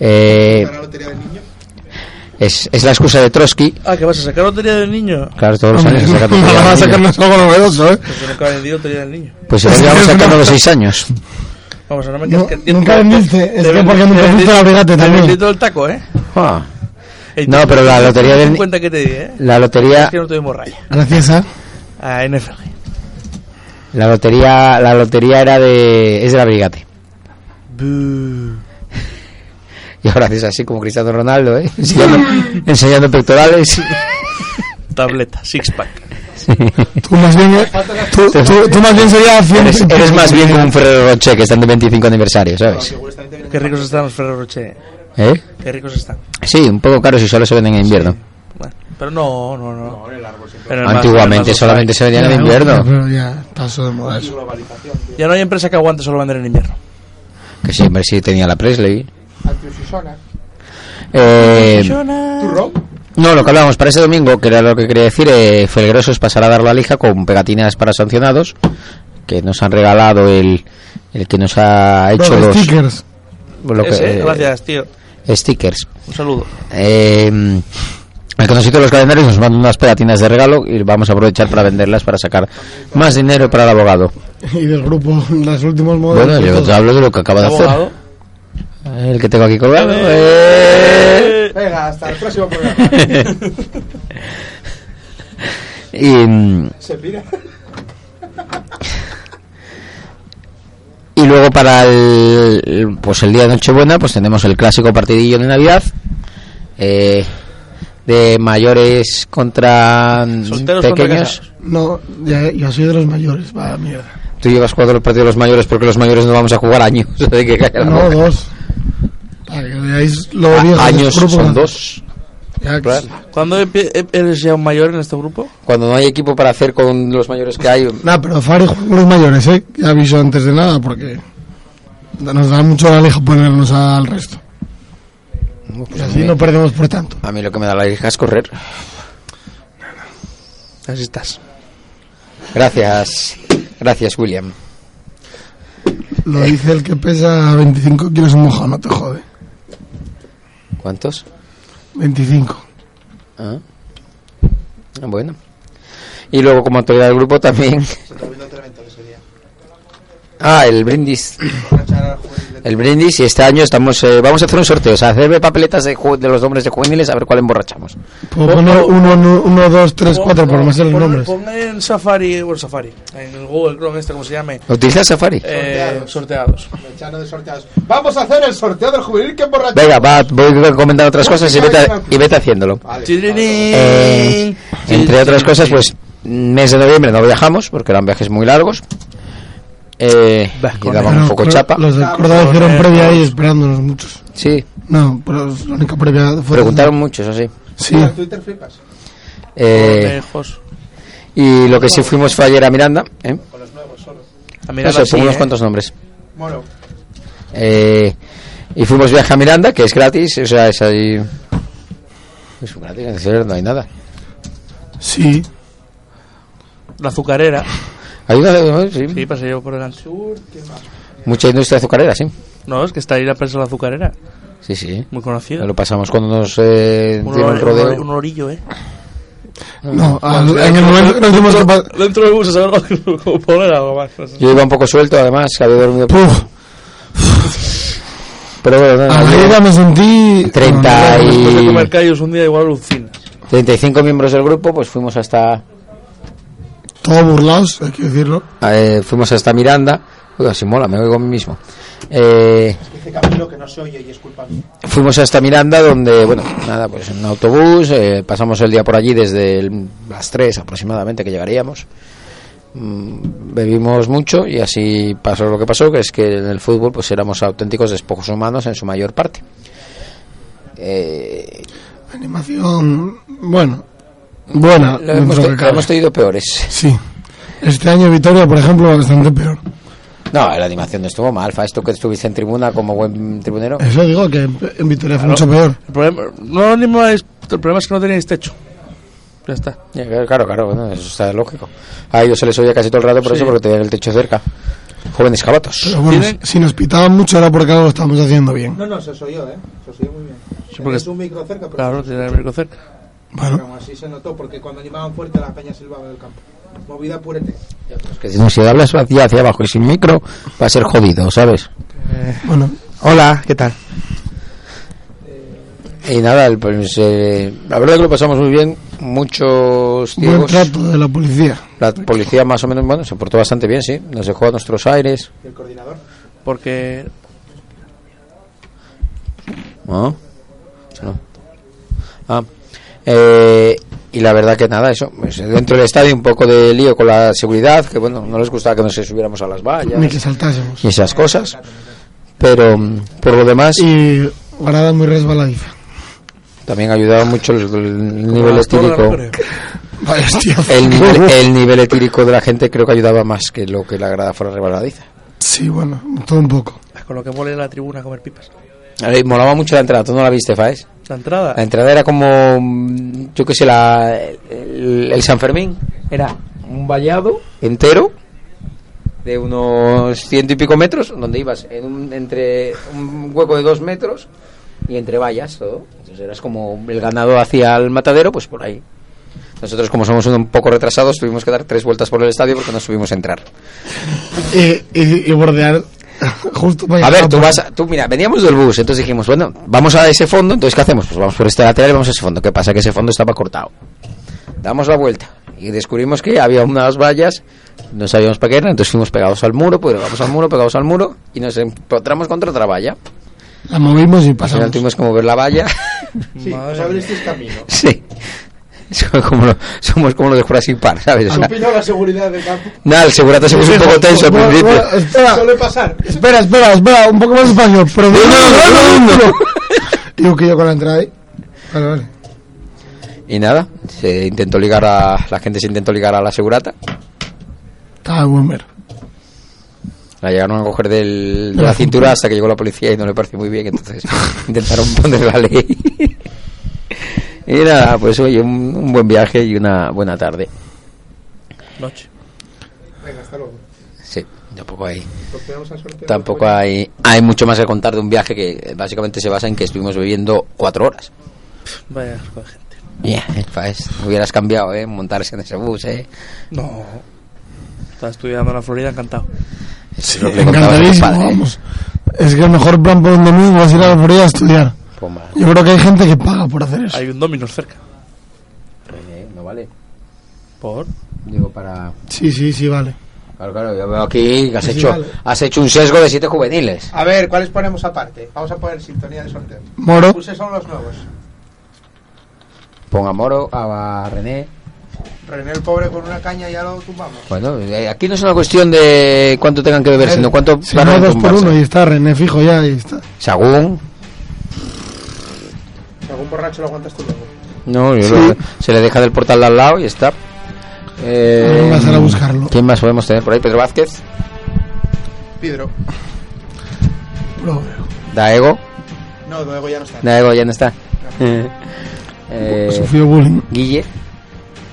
Eh, la lotería del niño. es, es la excusa de Trotsky. Ah, que vas a sacar lotería del niño. Claro, todos los años se saca no, lotería a del niño. sacarnos algo novedoso, ¿eh? Pues nunca he vendido lotería del niño. Pues igual llevamos sacando los seis años. Vamos, ahora me No, quedas que- nunca te- vendiste, te- es que porque nunca fuiste la brigate te también. vendí todo el taco, ¿eh? Ah. No, pero la lotería del- cuenta que te di, ¿eh? La lotería, Es que no tuvimos raya. Gracias a... A NFL. la lotería, la lotería era de, es de la brigate. Y ahora haces así como Cristiano Ronaldo, ¿eh? Enseñando, enseñando pectorales. Tableta, six pack. Tú más bien, tú, tú, tú más bien serías Eres, eres más bien como un Ferrero Rocher que están de 25 aniversario, ¿sabes? Qué ricos están los Ferrero Rocher. ¿Eh? Qué ricos están. Sí, un poco caros y solo se venden en invierno. Bueno, pero no, no, no. En el el Antiguamente solamente se vendían en invierno. Pero ya pasó de moda eso. Ya no hay empresa que aguante solo vender en invierno. Que siempre sí tenía la Presley. Eh, no, lo que hablábamos para ese domingo, que era lo que quería decir, eh, Felgroso es pasar a dar la lija con pegatinas para sancionados, que nos han regalado el, el que nos ha hecho Los los stickers. lo que- Ese, eh, gracias, tío. stickers. Un saludo. Eh, el que nos hizo los calendarios nos manda unas pegatinas de regalo y vamos a aprovechar para venderlas para sacar más dinero para el abogado. Y del grupo, los últimos modelos. Bueno, yo te hablo de lo que acaba de hacer. Abogado. El que tengo aquí colgado. eh. Venga, hasta el próximo programa. Y, mm, Se pira. y luego para el, pues el día de Nochebuena pues tenemos el clásico partidillo de Navidad eh, de mayores contra Solteros pequeños. No, ya, ya soy de los mayores, va mierda. Tú llevas jugando los partidos de los mayores porque los mayores no vamos a jugar años. No, boca. dos. Para que veáis lo A- viejo de años son dos. ¿Cuándo empie- e- eres ya un mayor en este grupo? Cuando no hay equipo para hacer con los mayores que hay. Nah, pero Fari juega con los mayores, ¿eh? Ya aviso antes de nada, porque nos da mucho la lija ponernos al resto. Y así no perdemos por tanto. A mí lo que me da la hija es correr. Así estás. Gracias. Gracias, William. Lo dice el que pesa 25 kilos en mojado, no te jode. ¿Cuántos? 25. Ah. Ah, Bueno. Y luego como autoridad del grupo también. Ah, el brindis. El brindis y este año estamos eh, vamos a hacer un sorteo, o sea, hacer papeletas de, de los nombres de juveniles a ver cuál emborrachamos. Puedo poner uno, uno, uno, dos, tres, cuatro, por más los nombres. Pon en Safari, bueno, Safari, en el Google Chrome este, como se llame, ¿Utiliza Safari? eh, sorteados. Mechano de sorteados. Vamos a hacer el sorteo del juvenil que emborracha. Venga, va, voy a comentar otras cosas y vete, y vete haciéndolo. Vale. Eh, entre otras cosas, pues mes de noviembre no viajamos porque eran viajes muy largos. Eh, y daban un poco chapa. Los de Córdoba hicieron previa ahí esperándonos muchos. Sí, No, pero la única previa fue. preguntaron muchos, así. Sí. En Twitter flipas. Eh, Lejos. y lo que sí fuimos fue ayer a Miranda. ¿eh? A mirar No sé, así, pongo unos ¿eh? cuantos nombres. Bueno, Eh, y fuimos viaje a Miranda, que es gratis, o sea, es ahí. Es gratis, en serio, no hay nada. Sí. La azucarera. Hay una, sí, Sí, pasé yo por delante. mucha industria azucarera, sí. No, es que está ahí la presa de la azucarera. Sí, sí. Muy conocida. Lo pasamos cuando nos eh, Un, ori- rodeo. un, un orillo, ¿eh? No, al- en el momento que nos dimos capaz. Dentro del bus, ¿sabes? Como poner algo más. no sé. Yo iba un poco suelto, además, que había dormido. Puf, Pero bueno, a la ida me sentí. 30 Después de y comer callos un día igual alucina. 35 miembros del grupo, pues fuimos hasta Todos burlados, hay que decirlo. eh, fuimos hasta Miranda. Uy, así mola, me oigo a mí mismo. Eh, dice Camilo que no se oye y es culpa mía. fuimos hasta Miranda donde, bueno, nada, pues en un autobús, eh, pasamos el día por allí desde el- las 3 aproximadamente que llegaríamos. Mm, bebimos mucho y así pasó lo que pasó, que es que en el fútbol pues éramos auténticos despojos humanos en su mayor parte. Eh, Animación. Bueno. Buena. lo hemos, te- lo hemos tenido peores. Sí. Este año Vitoria, por ejemplo, bastante peor. No, la animación no estuvo mal, fa, esto que estuviste en tribuna como buen tribunero. Eso digo que en Vitoria fue mucho peor. El problema, no, ni más, el problema es que no teníais techo. Ya está. Claro, claro, bueno, eso está lógico. A ellos se les oía casi todo el rato por Sí. eso, porque tenían el techo cerca. Jóvenes cabatos. Bueno, si nos pitaban mucho era porque algo lo estábamos haciendo bien. No, no, se os oyó, ¿eh? Se os oyó muy bien. porque Es un micro cerca, pero Claro, tiene el micro cerca. Bueno, pero aún así se notó porque cuando animaban fuerte la peña silbaba del campo. Movida purete. Que si, no, si hablas hacia, hacia abajo y sin micro, va a ser jodido, ¿sabes? bueno. Hola, ¿qué tal? Y nada, pues, eh, la verdad que lo pasamos muy bien. Muchos Buen ciegos. trato de la policía. La policía más o menos, bueno, se portó bastante bien, sí. Nos dejó a nuestros aires. ¿Y el coordinador? Porque ¿No? No. Ah. Eh, y la verdad que nada, eso. pues, dentro del estadio un poco de lío con la seguridad, que bueno, no les gustaba que nos subiéramos a las vallas Ni que saltásemos. y esas cosas. Pero por lo demás, Y grada muy resbaladiza. también ayudaba mucho el, el nivel hostia. El nivel, el nivel etírico de la gente creo que ayudaba más que lo que la grada fuera rebaladiza. Sí, bueno, todo un poco. Con lo que mole la tribuna a comer pipas. Eh, molaba mucho la entrada, tú no la viste, Faes. La entrada. La entrada era como, yo qué sé, la, el, el San Fermín. Era un vallado entero de unos ciento y pico metros, donde ibas en un, entre un hueco de dos metros y entre vallas todo. Entonces eras como el ganado hacia el matadero, pues por ahí. Nosotros, como somos un poco retrasados, tuvimos que dar tres vueltas por el estadio porque no subimos a entrar. Y, y, y bordear justo A ver, tú vas a- tú mira, veníamos del bus, entonces dijimos, bueno, vamos a ese fondo, entonces ¿qué hacemos? Pues vamos por este lateral y vamos a ese fondo. ¿Qué pasa? Que ese fondo estaba cortado. Damos la vuelta y descubrimos que había unas vallas, no sabíamos para qué eran, entonces fuimos pegados al muro, pues vamos al muro, pegados al muro y nos encontramos contra otra valla. La movimos y Al final pasamos. tuvimos que mover la valla. Sí, Madre os abristeis camino. sí. Somos como, lo- somos como los de Jurassic Park, ¿sabes? O sea, la seguridad del campo. nada, el segurata se puso un poco tenso al principio. bueno, espera, Suele pasar. espera, espera, espera, un poco más despacio. Pero Digo que yo con la entrada ahí. Vale, vale. Y nada, se intentó ligar a, la gente se intentó ligar a la segurata. Estaba buen ver. La llegaron a coger del, de la cintura hasta que llegó la policía y no le pareció muy bien, entonces intentaron poner la ley. Y nada, pues oye, un, un buen viaje y una buena tarde. Noche. Venga, hasta luego. Sí, tampoco hay, tampoco hay, hay mucho más que contar de un viaje que básicamente se basa en que estuvimos bebiendo cuatro horas. Vaya gente. Yeah, Faes, hubieras cambiado, ¿eh? Montarse en ese bus, ¿eh? No. Estaba estudiando en la Florida encantado. A tu Encantadísimo, padre, ¿eh? vamos. Es que el mejor plan por un domingo es ir a la feria a estudiar. Poma. Yo creo que hay gente que paga por hacer eso. Hay un Dominos cerca. René, no vale. ¿Por? Digo, para. Sí, sí, sí, vale. Claro, claro, yo veo aquí que has Sí, hecho, vale. has hecho un sesgo de siete juveniles. A ver, ¿cuáles ponemos aparte? Vamos a poner sintonía de sorteo. Moro. Puse son los nuevos. Ponga Moro, a René. René el pobre con una caña ya lo tumbamos. Bueno, eh, aquí no es una cuestión de cuánto tengan que beber, sino cuánto Si van no, a dos por uno y está René fijo ya y está. Sagún. Algún borracho lo aguantas tú luego. No, yo Sí. lo- se le deja del portal de al lado y está. Eh, a ir a buscarlo. ¿Quién más podemos tener por ahí? Pedro Vázquez, Pedro. Daego. No, luego ya no está. Daego ya no está. Eh, Sufrió bullying. Guille.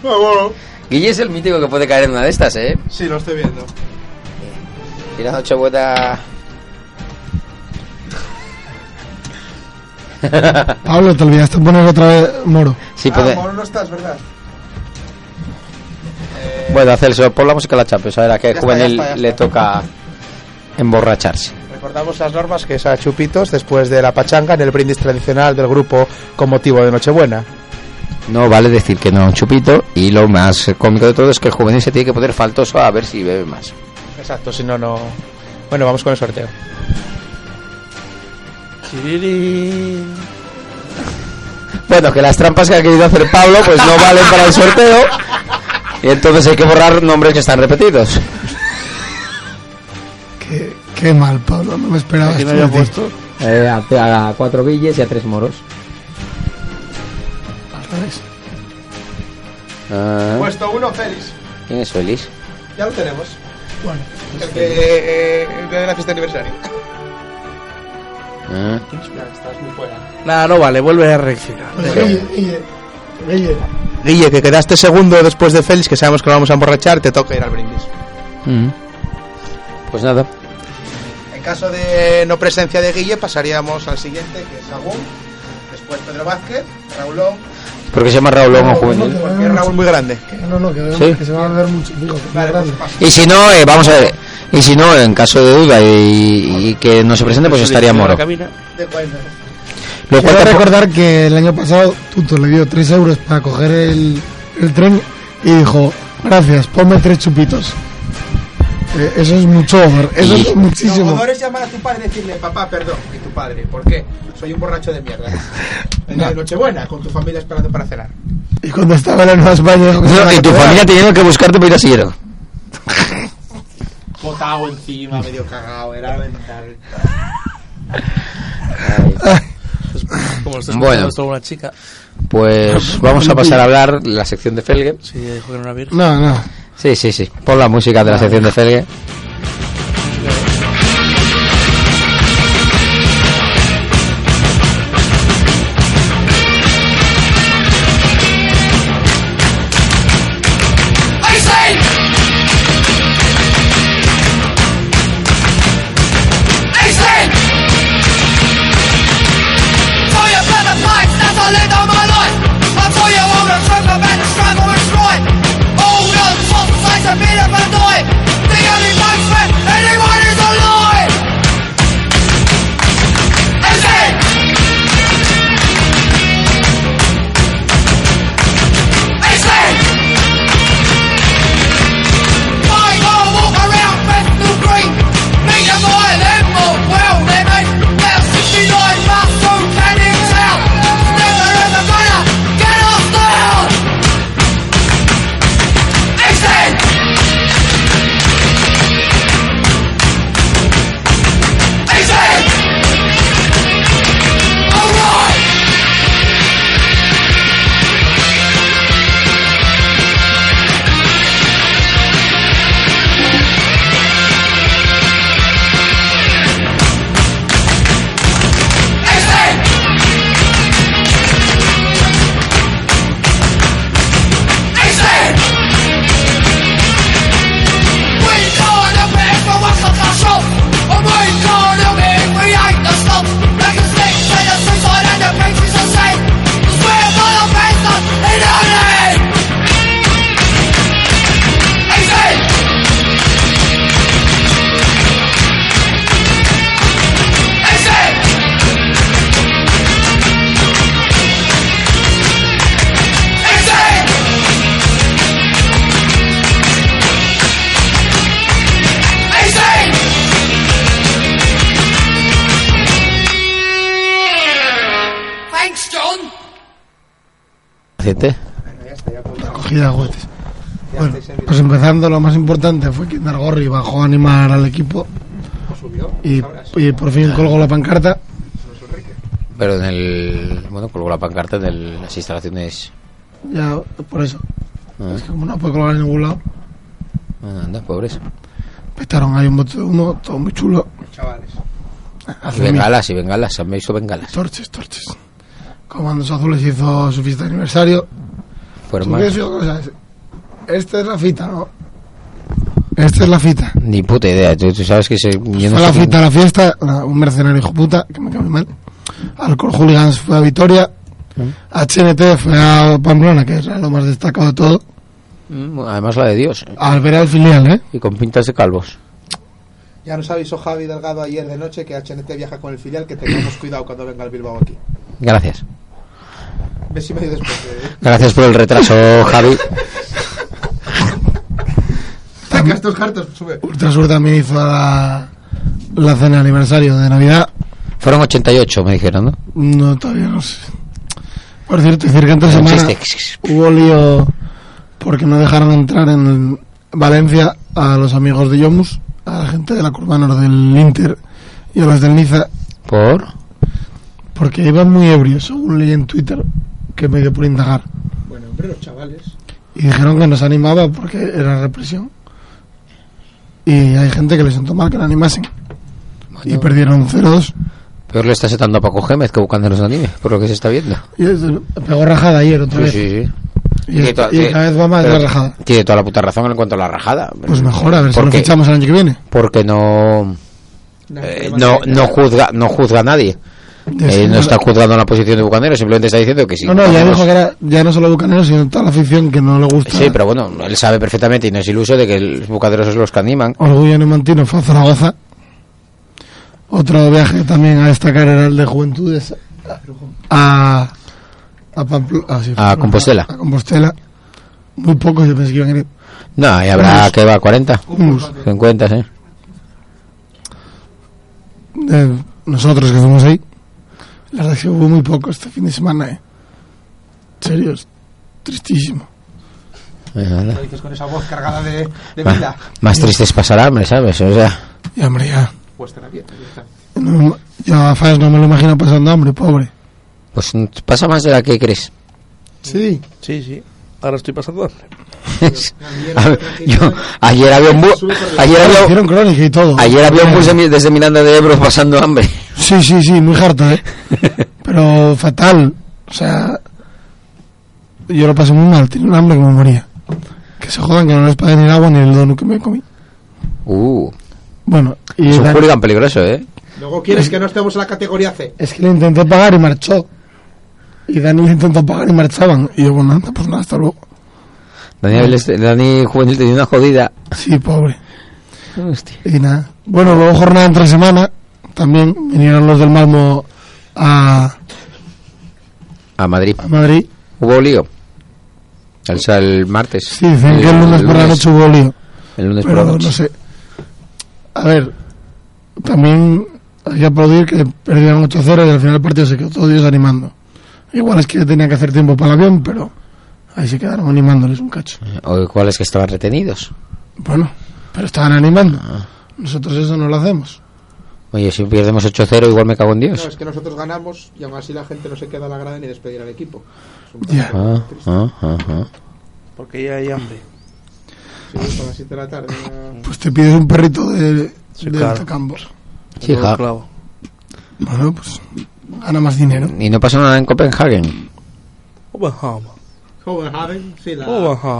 Ah, bueno. Guille es el mítico que puede caer en una de estas, ¿eh? Sí, lo estoy viendo. Y la noche buena. Pablo, te olvidaste poner otra vez Moro. sí, ah, puede. Moro no estás, ¿verdad? Eh, Bueno, Celso, pon la música a la Champions. A ver a qué Ya está, juvenil ya está, ya le está. toca emborracharse. Recordamos las normas que es a chupitos después de la pachanga en el brindis tradicional del grupo con motivo de Nochebuena. No vale decir que no a un chupito. Y lo más cómico de todo es que el juvenil se tiene que poner faltoso a ver si bebe más. Exacto, si no, no. Bueno, vamos con el sorteo. Bueno, que las trampas que ha querido hacer Pablo pues no valen para el sorteo. Y entonces hay que borrar nombres que están repetidos. Qué, qué mal, Pablo. No me esperaba Aquí me esto. había de puesto. Eh, a, a cuatro guilles y a tres moros. Al revés. Ah, Puesto uno, Félix. ¿Quién es Félix? Ya lo tenemos. Bueno, El que, eh, el de la fiesta de aniversario. Ya, estás muy fuera. Nada, no vale, vuelve a reaccionar. pues Guille, Guille, Guille. Guille, que quedaste segundo después de Félix, que sabemos que lo vamos a emborrachar, te toca ir al brindis. mm. Pues nada. En caso de no presencia de Guille, pasaríamos al siguiente, que es Agún. Después Pedro Vázquez, Raulón. ¿Por qué se llama Raúl Lomo No, juvenil? no, Porque es Raúl muy grande. Que no, no, que, vemos Sí. que se va a ver mucho, Vale, grande. pues. Y si no, eh, vamos a ver. Y si no, en caso de duda y, y que no se presente, pues estaría Moro. Lo cual Quiero recordar que el año pasado Tuto le dio 3 euros para coger el, el tren y dijo, gracias, ponme tres chupitos. Eh, eso es mucho, Omar, eso Y- es muchísimo. Lo es llamar a tu padre y decirle, papá, perdón, y tu padre, ¿por qué? Soy un borracho de mierda. En la Nochebuena, con tu familia esperando para cenar. Y cuando estaba en la Nueva España... No, y tu familia teniendo que buscarte para ir a Sillero. Botado encima, medio cagado, era mental. Como estás Bueno. bueno. una chica. Pues vamos a pasar a hablar la sección de Felge. Sí, dijo que era una virgen. No, no. Sí, sí, sí. Pon la música de la sección de Felge. Cogida de juguetes. Bueno, pues empezando, lo más importante fue que Nargorri bajó a animar al equipo y, y por fin colgó la pancarta. Pero en el. Bueno, colgó la pancarta en el- las instalaciones. Ya, por eso. Ah, Es que como no puede colgar en ningún lado, ah, anda, pobres. petaron ahí un bote de humo, todo muy chulo. Chavales. Y bengalas, y bengalas, se han visto bengalas. Torches, torches. Comandos Azules hizo su fiesta de aniversario. Fueron ¿Tú más. qué has oído cosas? Esta es la fita, ¿no? Esta es la fita. Ni puta idea. Tú, tú sabes que se. Yo no fue la sé fita a la fiesta, un mercenario hijo puta, que me cae mal. Alcor Hooligans fue a Vitoria. HNT fue a Pamplona, que es lo más destacado de todo. Mm, Además la de Dios. Al ver al filial, ¿eh? Y con pintas de calvos. Ya nos avisó Javi Delgado ayer de noche que HNT viaja con el filial, que tengamos cuidado cuando venga el Bilbao aquí. Gracias. Ves si medio después de... Gracias por el retraso, Javi. Estos cartos, sube. Ultrasur también hizo la, la cena de aniversario de Navidad. Fueron 88, me dijeron, ¿no? No, todavía no sé. Por cierto, decir que entre semana hubo lío porque no dejaron entrar en Valencia a los amigos de Yomus, a la gente de la curva norte del Inter y a los del Niza, ¿Por? Porque iban muy ebrios, según leí en Twitter, que me dio por indagar. Bueno, hombre, los chavales. Y dijeron que nos animaba porque era represión. Y hay gente que les sentó mal que no animasen. Y perdieron 0-2. Peor le está setando a Paco Gémez que buscando los anime, por lo que se está viendo. Y es- pegó rajada ayer otra Sí, vez. sí, sí. Y, Tiene toda- y cada vez va más la rajada. Tiene toda la puta razón en cuanto a la rajada. Pues mejor, a ver si lo Porque- fichamos el año que viene. Porque no. eh, no, no juzga no juzga a nadie. Sí, no está juzgando la posición de Bucanero, simplemente está diciendo que sí. No, no, ya dijo que era ya no solo Bucanero, sino toda la afición que no le gusta. Sí, pero bueno, él sabe perfectamente y no es iluso de que los bucaderos son los que animan. Orgullo Neumantino fue a Zaragoza. Otro viaje también a destacar era el de Juventudes a, a, Pamplo- ah, sí, A Compostela. A Compostela. Muy pocos, yo pensé que iban a ir. No, ahí habrá que va 40, Humus. 50, sí. Eh, nosotros que fuimos ahí. La verdad es que hubo muy poco este fin de semana, eh. En serio, es tristísimo. Eh, nada. Lo dices con esa voz cargada de, de Ma- vida. Más triste es pasar hambre, ¿sabes? O sea, Y hombre, ya. Pues bien, ahí está. No, yo a no me lo imagino pasando hambre, pobre. pues pasa más de la que crees. Sí. Sí, sí. Ahora estoy pasando hambre. Yo, ayer había un bus, ayer había, crónica y todo. ayer había un bus de mi- desde Miranda de Ebro pasando hambre. Sí, sí, sí, muy harto, ¿eh? Pero fatal. O sea, yo lo pasé muy mal, tenía un hambre que me moría. Que se jodan, que no les pagué ni el agua ni el donut que me comí. Uh, Bueno, y es un la- peligroso, ¿eh? Luego quieres que no estemos en la categoría C. es que le intenté pagar y marchó. Y Dani le intentó pagar y marchaban. Y yo, bueno, anda, pues nada, hasta luego. Daniel, este- Dani Juvenil tenía una jodida. Sí, pobre. Hostia. Y nada. Bueno, luego jornada entre semana. También vinieron los del Malmo a, A Madrid. a Madrid. Hubo lío. El, el martes. Sí, dicen que el lunes por la noche hubo lío. El lunes por la noche. no sé. A ver, también hay que aplaudir que perdieron 8-0 y al final del partido se quedó todo Dios animando. Igual es que tenían que hacer tiempo para el avión, pero ahí se quedaron animándoles un cacho. O cuáles que estaban retenidos. Bueno, pero estaban animando. Ah. Nosotros eso no lo hacemos. Oye, si pierdemos 8-0, igual me cago en No, Dios. es que nosotros ganamos y aún así la gente no se queda a la grada ni despedir al equipo. Es un Ya. Ah, triste. ah, ah, ah. Porque ya hay hambre. Sí, son las 7 de la tarde. ya- Pues te pides un perrito de, Sí, de claro. Bueno, pues gana más dinero. Y no pasa nada en Copenhagen. Oberham. Copenhagen, sí, la.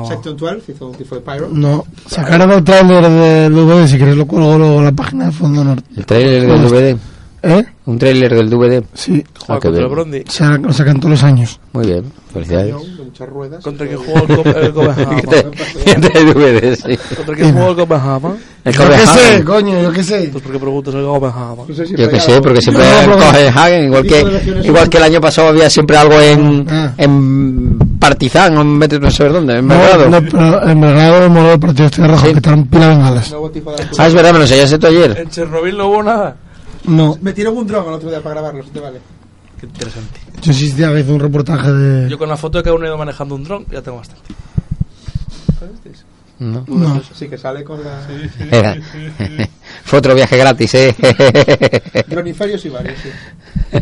Section 12 hizo un de Pyro. No, sacaron el trailer del DVD, si cuelgo luego en la página de Fondo Norte. El trailer del DVD. ¿Eh? Un trailer del DVD. Sí, Juega Ah, qué contra el. Brondi. se lo sacan todos los años. Muy bien, felicidades. De muchas ruedas. Contra quien jugó el, Cop- el Copenhagen. El DVD, sí. Contra quien jugó el Copenhagen. El Yo qué sé, coño, yo qué sé. Pues porque preguntas el Copenhagen. No sé si Yo qué sé, porque siempre no en lo probé. Copenhagen, igual que, igual que el año pasado había siempre algo en, Ah. en Partizan, o en no sé dónde, en No, Belgrado. no, pero en Belgrado moló el partido este de rojo, Sí. que estaban pila de bengalas. Nuevo tifo de la Ah, es verdad, me lo enseñaste tú ayer. En Chernobyl no hubo nada. No, Metieron un dron el otro día para grabarlo, si te vale. Qué interesante. Yo insistía que hice un reportaje de... Yo con la foto de que uno ha ido manejando un dron ya tengo bastante. No. No, Sí, que sale con la... Era. Fue otro viaje gratis, ¿eh? Droniferios y varios, sí.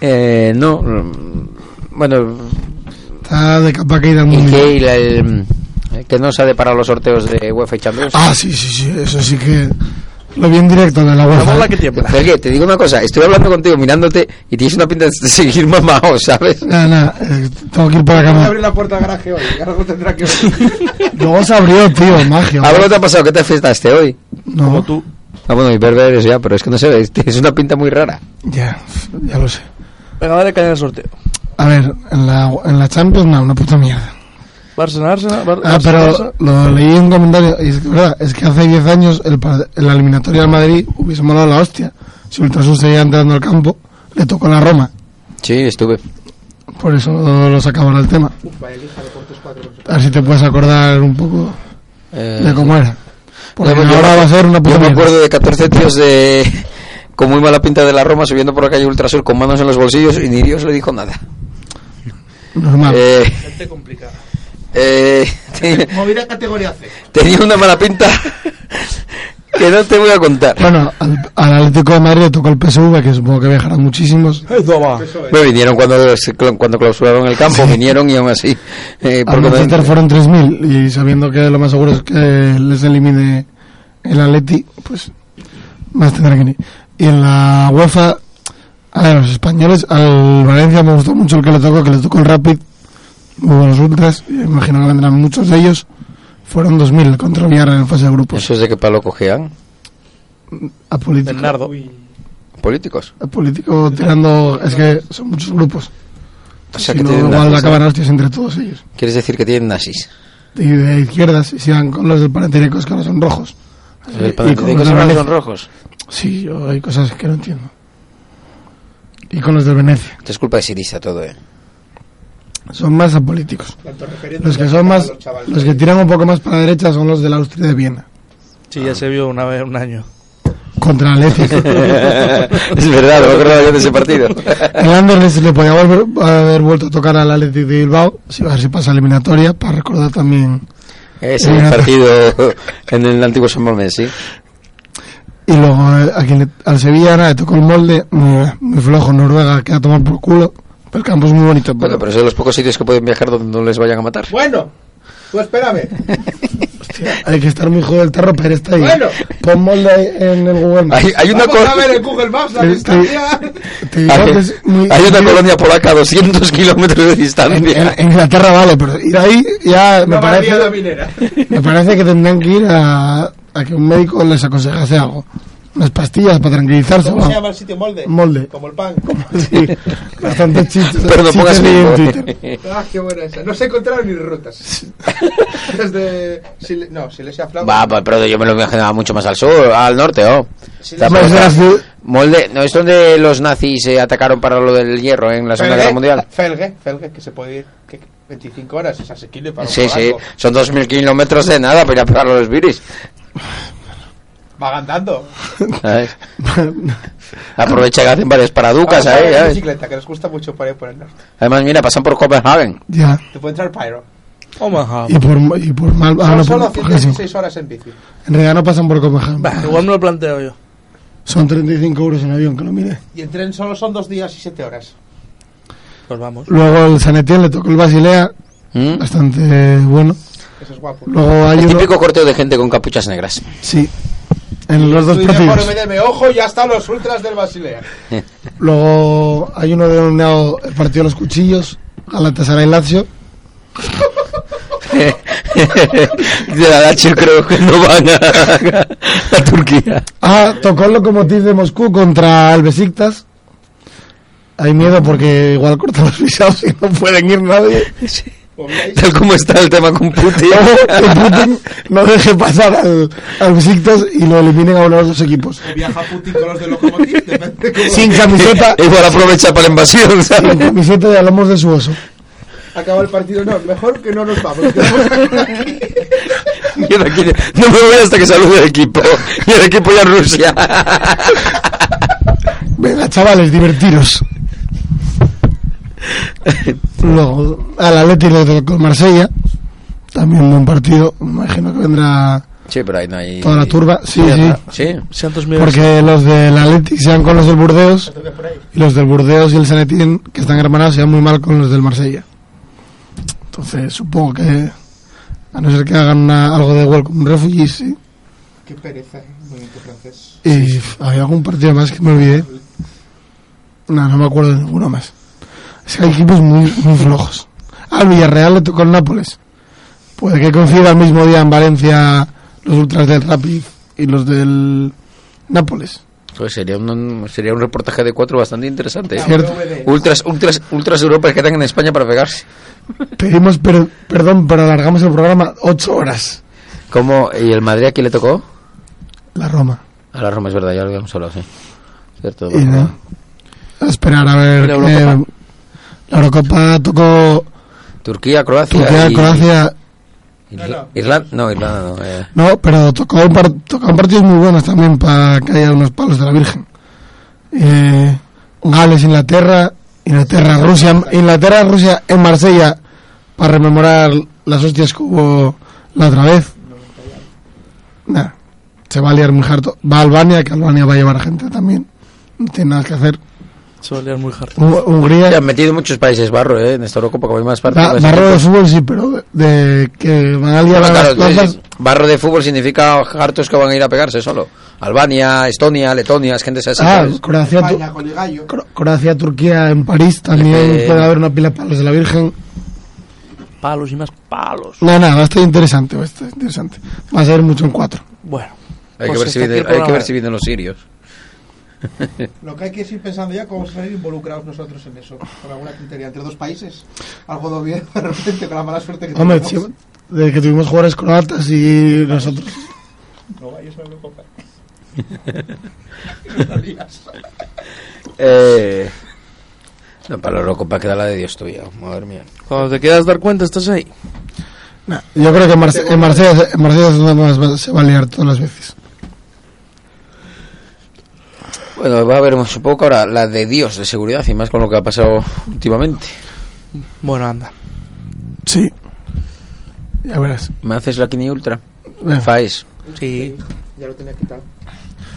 eh no. Bueno, está de capa caída el. ¿Y la- el, que no sale para los sorteos de UEFA y Champions? Ah, sí, sí, sí, eso sí que... Lo vi en directo de la La UEFA. bola que tiembla. Felgue, te digo una cosa, estoy hablando contigo, mirándote, y tienes una pinta de seguir mamado, ¿sabes? Nada, nada, eh, tengo que ir para Voy a acá. abrir la puerta del garaje hoy, que algo tendrá que ver. Luego se abrió, tío, magia. A ver, ¿qué te ha pasado? ¿Qué te fiestaste hoy? No, Como tú. Ah, bueno, eso ya, pero es que no sé, es- tienes una pinta muy rara. ya, ya lo sé. Venga, dale caña al sorteo. A ver, en la, en la Champions, no, una puta mierda. Barça, Arsenal, Bar- Ah, pero lo leí en un comentario, y es que, verdad, es que hace 10 años el, la eliminatoria del Madrid hubiese molado la hostia. Si Ultrasur seguía entrando al campo, le tocó la Roma. Sí, estuve. Por eso lo sacaba el tema. Vaya lija de Portos 4. A ver si te puedes acordar un poco Eh, de cómo era. Porque no, pues yo- ahora va a ser una puta Yo me acuerdo de 14 tíos de... Con muy mala pinta de la Roma subiendo por la calle Ultrasur con manos en los bolsillos y ni Dios le dijo nada. Normal. Eh, Gente complicada. Eh, Movida categoría C. tenía una mala pinta que no te voy a contar. Bueno, al, al Atlético de Madrid le tocó el PSV, que supongo que viajarán muchísimos. Eso va. Me vinieron cuando, cuando clausuraron el campo, vinieron y aún así. Eh, Al Manchester me- fueron 3.000 y sabiendo que lo más seguro es que les elimine el Atleti, pues más tendrán que ir. Y en la UEFA, a ver, los españoles, al Valencia me gustó mucho el que le tocó, que le tocó el Rapid, muy buenos ultras, imagino que vendrán muchos de ellos. Fueron 2.000 contra Villarreal en fase de grupos. ¿Eso es de qué palo cogían? A político, Bernardo. Políticos. a político tirando, es que son muchos grupos. O sea, Si que no, tienen igual nazis, acaban hostias entre todos ellos. Quieres decir que tienen nazis. Y de izquierdas, y sigan con los del Panathinaikos que ahora son rojos. Panathinaikos los del ahora Valencia. son rojos. Sí, yo hay cosas que no entiendo. Y con los del Venecia. Esto es culpa de Sirisa todo, eh. Son más apolíticos. Los que son más, los que tiran un poco más para la derecha son los de la Austria de Viena. Sí, ya se vio una vez, un año. Contra el Athletic. es verdad, no me yo de ese partido. el Anderlecht le podía volver- haber vuelto a tocar al Athletic de Bilbao, si a ver si pasa eliminatoria, para recordar también. Ese partido en el antiguo San Mamés, sí. Y luego eh, a quien le- al Sevilla nada, le tocó el molde, muy, muy flojo, Noruega, que a tomar por culo. Pero el campo es muy bonito. Bueno, pero es de los pocos sitios que pueden viajar donde no les vayan a matar. Bueno, tú espérame. Hostia, hay que estar muy jodido el tarro, pero está ahí. Bueno. Pon molde ahí en el Google Maps. Hay, hay una Vamos a co- ver en Google Maps la distancia. Te digo hay, que es muy- hay una muy- colonia polaca a 200 kilómetros de En, distancia. en- en Inglaterra vale, pero ir ahí ya me parece, minera. me parece que tendrían que ir a, a que un médico les aconsejase algo. Unas pastillas para tranquilizarse. ¿Cómo se llama el sitio? Molde. Molde. Como el pan. Sí, bastante chistes. Pero no pongas en Twitter. Ah, qué buena esa. No se encontraron ni rutas. Desde. Sile- No, Silesia Flago. Va, pero yo me lo imaginaba mucho más al sur, al norte, ¿oh? Molde, ¿no es donde los nazis se atacaron para lo del hierro en la Segunda Guerra Mundial? Felgue, Felgue, que se puede ir. que 25 horas es asequible para Sí, sí, son 2.000 kilómetros de nada para ir a pegar los viris. Va andando. ¿sabes? Aprovecha que hacen varias paraducas ahí, ¿sabes? bicicleta, que les gusta mucho para ir por el norte. Además, mira, pasan por Copenhagen. Ya. Te puede entrar Pyro. Omaha. Y por, y por mal. ah, Son no, solo por- por Helsinki. 116 horas en bici. En realidad no pasan por Copenhagen. Bah, igual me lo planteo yo. Son 35 euros en avión, que lo mire. Y en tren solo son dos días y siete horas. Pues vamos. Luego el San Etienne le tocó el Basilea, ¿Mm? bastante bueno. Eso es guapo. Luego hay El uno. típico corteo de gente con capuchas negras. Sí. En los dos partidos. por ojo, ya están los ultras del Basilea. Luego hay uno denominado el partido de los cuchillos, Galatasaray Lazio. de la Lazio creo que no van a, a Turquía. Ah, tocó el Lokomotiv de Moscú contra el Besiktas. Hay miedo porque igual cortan los visados y no pueden ir nadie. Tal como está el tema con Putin. Que Putin no deje pasar al, al Besiktas y lo eliminen a uno de los dos equipos. Viaja Putin con los de Lokomotiv, Sin camiseta, Igual aprovecha para la invasión, sin camiseta y hablamos de su oso. acaba el partido. No, mejor que no nos vamos. quedamos aquí. Yo de aquí no me voy hasta que salude el equipo. Y el equipo ya en Rusia. Ve, chavales, divertiros. Luego, al Atleti le tocó el Marsella. También un buen partido. Me imagino que vendrá Sí, pero ahí no hay. toda la turba. Sí, sí. Porque los del Atleti se van con los del Burdeos. Y los del Burdeos y el Sanetín, que están hermanados, se van muy mal con los del Marsella. Entonces, supongo que. A no ser que hagan una- algo de Welcome Refugees, sí. Qué pereza, ¿eh? El movimiento francés. Y había algún partido más que me olvidé. No, no me acuerdo de ninguno más. Es que hay equipos muy, muy flojos. Al Villarreal le tocó el Nápoles. Puede que coincida el mismo día en Valencia los ultras del Rapid y los del Nápoles. Pues sería un, sería un reportaje de cuatro bastante interesante. ¿eh? Cierto. Ultras, ultras, ultras Europa que están en España para pegarse. Pedimos per- perdón, pero alargamos el programa ocho horas. ¿Cómo? ¿Y el Madrid a quién le tocó? La Roma. A la Roma, es verdad, ya lo habíamos hablado, sí. Cierto. A esperar a ver. ¿Y la Eurocopa? tocó Turquía, Croacia. Turquía, y- Croacia. Irla- Irlanda, no, Irlanda no. eh. No, pero tocó par tocaban partidos muy buenos también para que haya unos palos de la Virgen. Eh, Gales, Inglaterra, Inglaterra, Rusia, Inglaterra, Rusia en Marsella para rememorar las hostias que hubo la otra vez. Nah, se va a liar muy harto. Va a Albania, que Albania va a llevar a gente también. No tiene nada que hacer. Se va a liar muy hard. Hungría, han metido muchos países barro, ¿eh? En esta Eurocopa, como hay más ba- partidos. barro de fútbol sí, pero de, de que van a liar Bueno, a las claro, plazas. barro de fútbol significa hartos que van a ir a pegarse solo. Albania, Estonia, Letonia, es gente así. Ah. Croacia, España. Cro- Croacia, Turquía en París también Eh, puede haber una pila de palos de la Virgen. Palos y más palos. No, nada, va a estar interesante, va a estar interesante. Va a ser mucho en cuatro. Bueno. hay, que pues ver si vienen, el hay que ver si vienen los sirios. Lo que hay que ir pensando ya cómo salir involucrados nosotros en eso. Con alguna criteria entre dos países. Algo de bien de repente con la mala suerte que Hombre, tenemos. sí, de que tuvimos jugadores croatas y nosotros. No vayas a la Eurocopa. Eh, no, para la Eurocopa queda la de Dios tuya, madre mía. Cuando te quedas dar cuenta, estás ahí. Nah, yo creo que en, Marse- en Marsella, en se va a liar todas las veces. Bueno, va a haber, supongo que ahora la de Dios de seguridad y más con lo que ha pasado últimamente. Bueno, anda. Sí. Ya verás. ¿Me haces la Kini Ultra? Faes. Sí. Ya lo tenía quitado.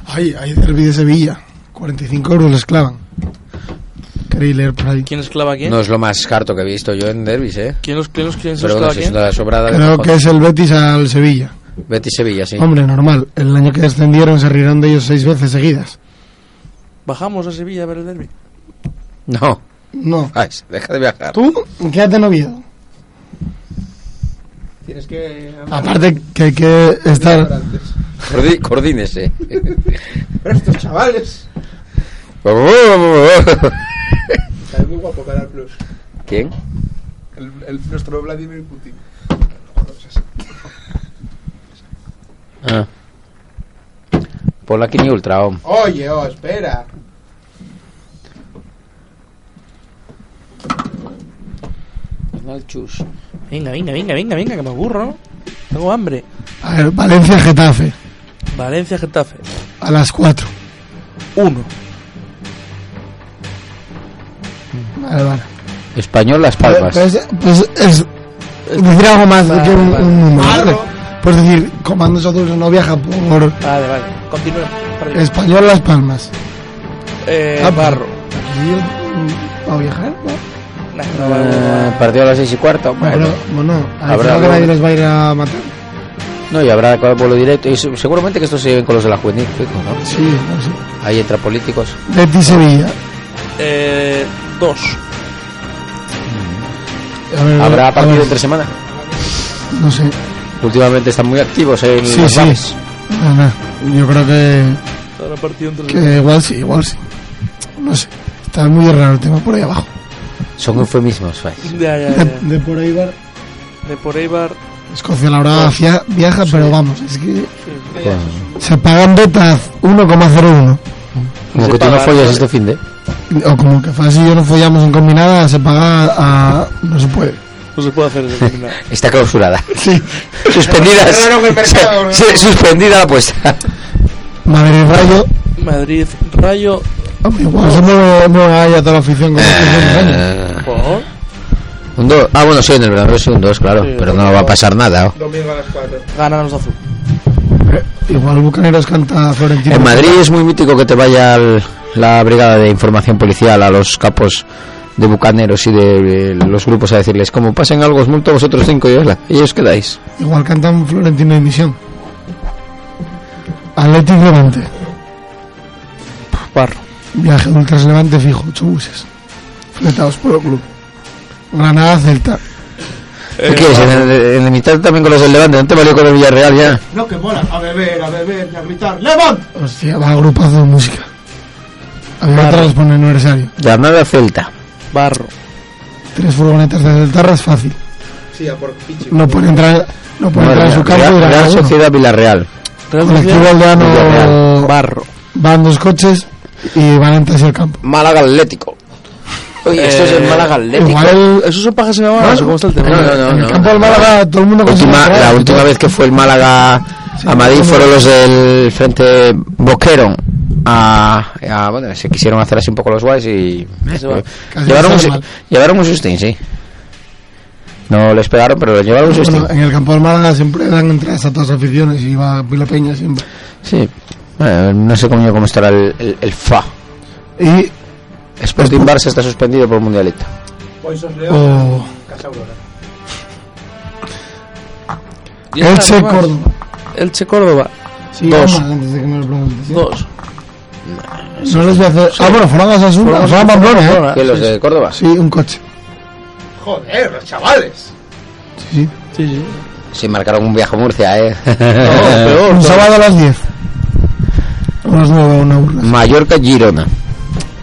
Ay, hay derbi de Sevilla. 45 euros les clavan. Queréis leer por ahí. ¿Quién esclava a quién? No es lo más harto que he visto yo en derbis, ¿eh? ¿Quién los, quién los, quién Pero esclava bueno, es una sobrada Creo que es el Betis al Sevilla. Betis Sevilla, sí. Hombre, normal. El año que descendieron se rieron de ellos seis veces seguidas. Bajamos a Sevilla a ver el derby. No, No. Faes, deja de viajar. Tú, quédate en Oviedo. Tienes que. Aparte que hay que estar... coordínese. Pero estos chavales. Está muy guapo Canal Plus. ¿Quién? El, el- nuestro Vladimir Putin. Ah. Pon la Kini Ultra, om. Oye, oh, espera. Chus. Venga, venga, venga, venga, venga, que me aburro. ¿no? Tengo hambre. A ver, Valencia-Getafe. Valencia, Getafe. A las 4. Uno. Vale, vale. Español Las Palmas. Pues, pues es decir algo más de que un, un número. Pues decir, Comandos Azules no viaja por Vale, vale. Continúa. Español Las Palmas. Eh, Ah, Barro. ¿Y, ¿Va a viajar? ¿no? No, vale, Eh, partido a las seis y cuarto. Bueno, Bueno, bueno, Habrá que nadie les va a ir a matar. no, y habrá vuelo directo. Y se- seguramente que esto se lleven con los de la juvenil, fijo, ¿no? Sí, no sé. Ahí entra políticos. Betis Sevilla. Eh, dos. A ver, ¿Habrá a partido ver, entre semana? No sé. Últimamente están muy activos en Sí, los sí. bares. No. Yo creo que, igual sí, igual sí. No sé. Está muy raro el tema por ahí abajo. Son eufemismos, Faes. Ya, ya, De, de por ahí bar. De por Eibar. Escocia la verdad via- viaja, pero vamos, es que Bueno, se pagan betas 1,01. Como Se que tú no follas este fin de. O como que Fas y yo no follamos en combinada, se paga a... no se puede. No se puede hacer eso. combinado. Está clausurada. Sí. Suspendida. No, mercado, ¿no? se- suspendida la apuesta. Madrid Rayo, Madrid, Rayo. Igual se mueve, mueve ahí a toda la afición como Eh, ¿Por? un 2. Ah, bueno, sí, en el Bernabéu sí un 2, claro. Sí, pero no va a pasar nada. ¿oh? Domingo a las 4. Ganan los azul. Igual Bucaneros canta Florentino. En Madrid es muy mítico que te vaya al- la brigada de información policial a los capos de bucaneros y de, los grupos a decirles, como pasen algo, os multo a vosotros cinco y hola, y os quedáis. Igual cantan Florentino y Misión. Atlético Levante. Barro. Viaje de Ultras Levante fijo, 8 buses. Fletados por el club. Granada Celta. ¿Qué quieres? En el, en el mitad también con los del Levante, no te valió con el Villarreal ya. No, que mola. A beber, a beber, y a gritar. ¡Levant! Hostia, va grupazo de música. Había otra los pone aniversario. Granada Celta. Barro. Tres furgonetas de Celtarra es fácil. Sí, a por pichi. No puede entrar, no puede entrar en su campo y Real, Real. Sociedad Villarreal. Real Colectivo Aldeano. Barro. van dos coches y van a entrar al campo. Málaga Atlético. Oye, esto es el Málaga Atlético. Igual ¿Eso son pajas en la mano? ¿Cómo está el tema? No, no, no, en el no. campo del Málaga todo el mundo la última vez que fue el Málaga a Madrid fueron los del frente Boquero a, a- bueno se quisieron hacer así un poco los guays y. Casi llevaron un, llevaron un sustín sí no les pegaron pero les llevaron un sustín Bueno, en el campo del Málaga siempre dan entradas a todas las aficiones y va Pila Peña siempre. sí Bueno, no sé cómo, cómo estará el, el, el FA Y Sporting Barça está suspendido por Mundialito Poisos León, o Casa Aurora. ¿Y esta Elche? Córdoba. Elche Córdoba. Sí, Dos. antes de que me lo preguntes. ¿sí? Dos. No les voy a hacer. Ah, bueno, fueron a Sasuna, fueron a Pamplona, ¿eh? ¿Que los de Córdoba? Sí, un coche. Joder, los chavales. Sí, sí. Sí, sí. Sí, marcaron un viaje a Murcia, ¿eh? peor. Un sábado a las 10. A las 9, una burla. Mallorca, Girona.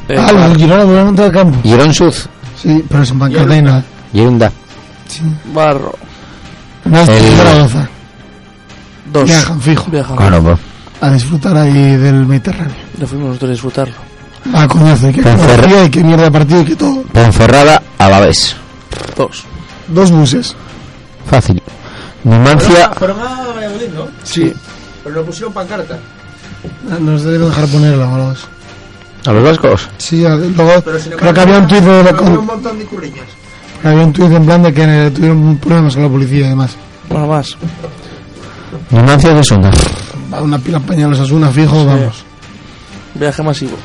Eh, Ah, los del Girona entrar al campo. Girón Suz, Sí, pero sin pancarta y nada. Girunda. Sí. Barro. Nada, El- Zaragoza. Dos. Viajan, fijo. Viajan. Claro, pues. A disfrutar ahí del Mediterráneo. Ya fuimos nosotros a disfrutarlo. Ah, coñazo, y qué Ponferrada. y qué mierda de partido y qué todo. Ponferrada, Alavés. Dos. Dos buses. Fácil. Numancia, Fueron a Valladolid, ¿no? Sí. Pero no pusieron pancarta. Ah, Nos deben dejar ponerla ahora. dos. a los vascos. Sí, a- luego Pero sin creo que había un tuit de, con- un montón de curriñas. había un tuit en plan de que tuvieron problemas con la policía y demás. Bueno, más. Numancia de Sunda. Va una pila pañales a una fijo, vamos. Viaje masivo.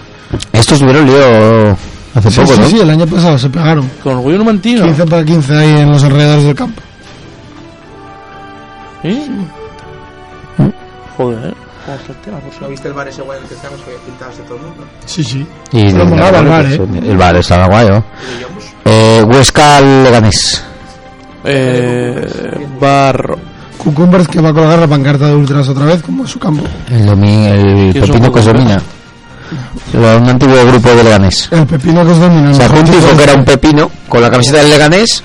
Estos tuvieron lío hace Sí, poco, sí, ¿no? sí, el año pasado se pegaron. Con orgullo numantino. 15 para 15 ahí en los alrededores del campo. ¿Sí? Joder. Por ¿No viste el bar ese guay en el que estamos que pintabas de todo el mundo? Sí, sí. Y Pero molaba el bar, ¿eh? El bar estaba guay. Eh, Huesca Leganés. Eh, barro. Cucumbers que va a colgar la pancarta de Ultras otra vez, como en su campo. El, domi el ¿Quién son pepino que os Cucumbers? domina. Lo- Un antiguo grupo de Leganés. El pepino que os domina. O sea, el fue un mejor tifo tipo que era un pepino con la camiseta del Leganés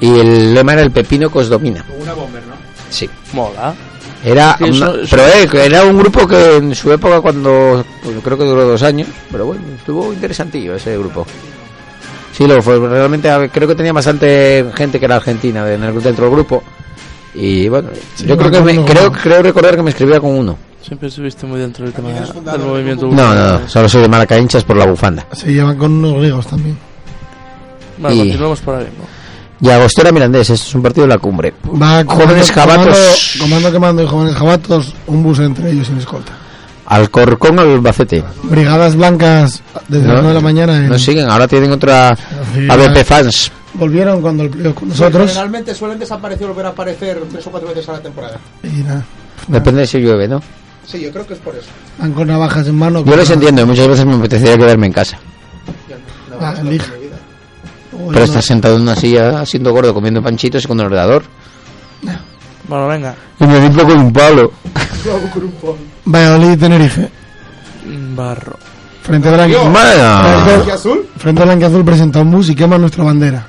y el lema era el pepino que os domina. Con una bomber, ¿no? Sí. Mola. Era Sí, eso- una- eso- pero eh, que era un grupo que en su época cuando pues, creo que duró dos años pero bueno estuvo interesantillo ese grupo sí lo fue realmente creo que tenía bastante gente que era argentina en el- dentro del grupo y bueno yo creo que me, uno, creo creo recordar que me escribía con uno Siempre estuviste muy dentro del tema ¿Quién es del movimiento. no no, no solo soy de Malaca hinchas por la bufanda Se llevan con unos griegos también. Vale, Y- continuamos por ahí mismo. y Agostera Mirandés esto es un partido de la cumbre Va Jóvenes comando- jabatos. Comando, quemando y jóvenes jabatos, un bus entre ellos sin escolta. Alcorcón Albacete Brigadas blancas desde las 9 de la mañana. En, no siguen ahora tienen otra Sí, ABP fans Volvieron cuando el playoff con nosotros. Generalmente suelen desaparecer y volver a aparecer tres o cuatro veces a la temporada. Y nada. depende de si llueve no Sí, yo creo que es por eso. Van con navajas en mano. yo con les entiendo muchas veces me apetecería quedarme en casa Ya, no, Ah, no, no, vida. Uy, Pero no. estás sentado en una silla siendo gordo comiendo panchitos y con el ordenador. Bueno, venga. Y me limpio con un palo. Valladolid y Tenerife. Barro. Frente a Blanqui. Bueno. Frente- ¿Y azul? Frente a Blanqui Azul presenta un bus y quema nuestra bandera.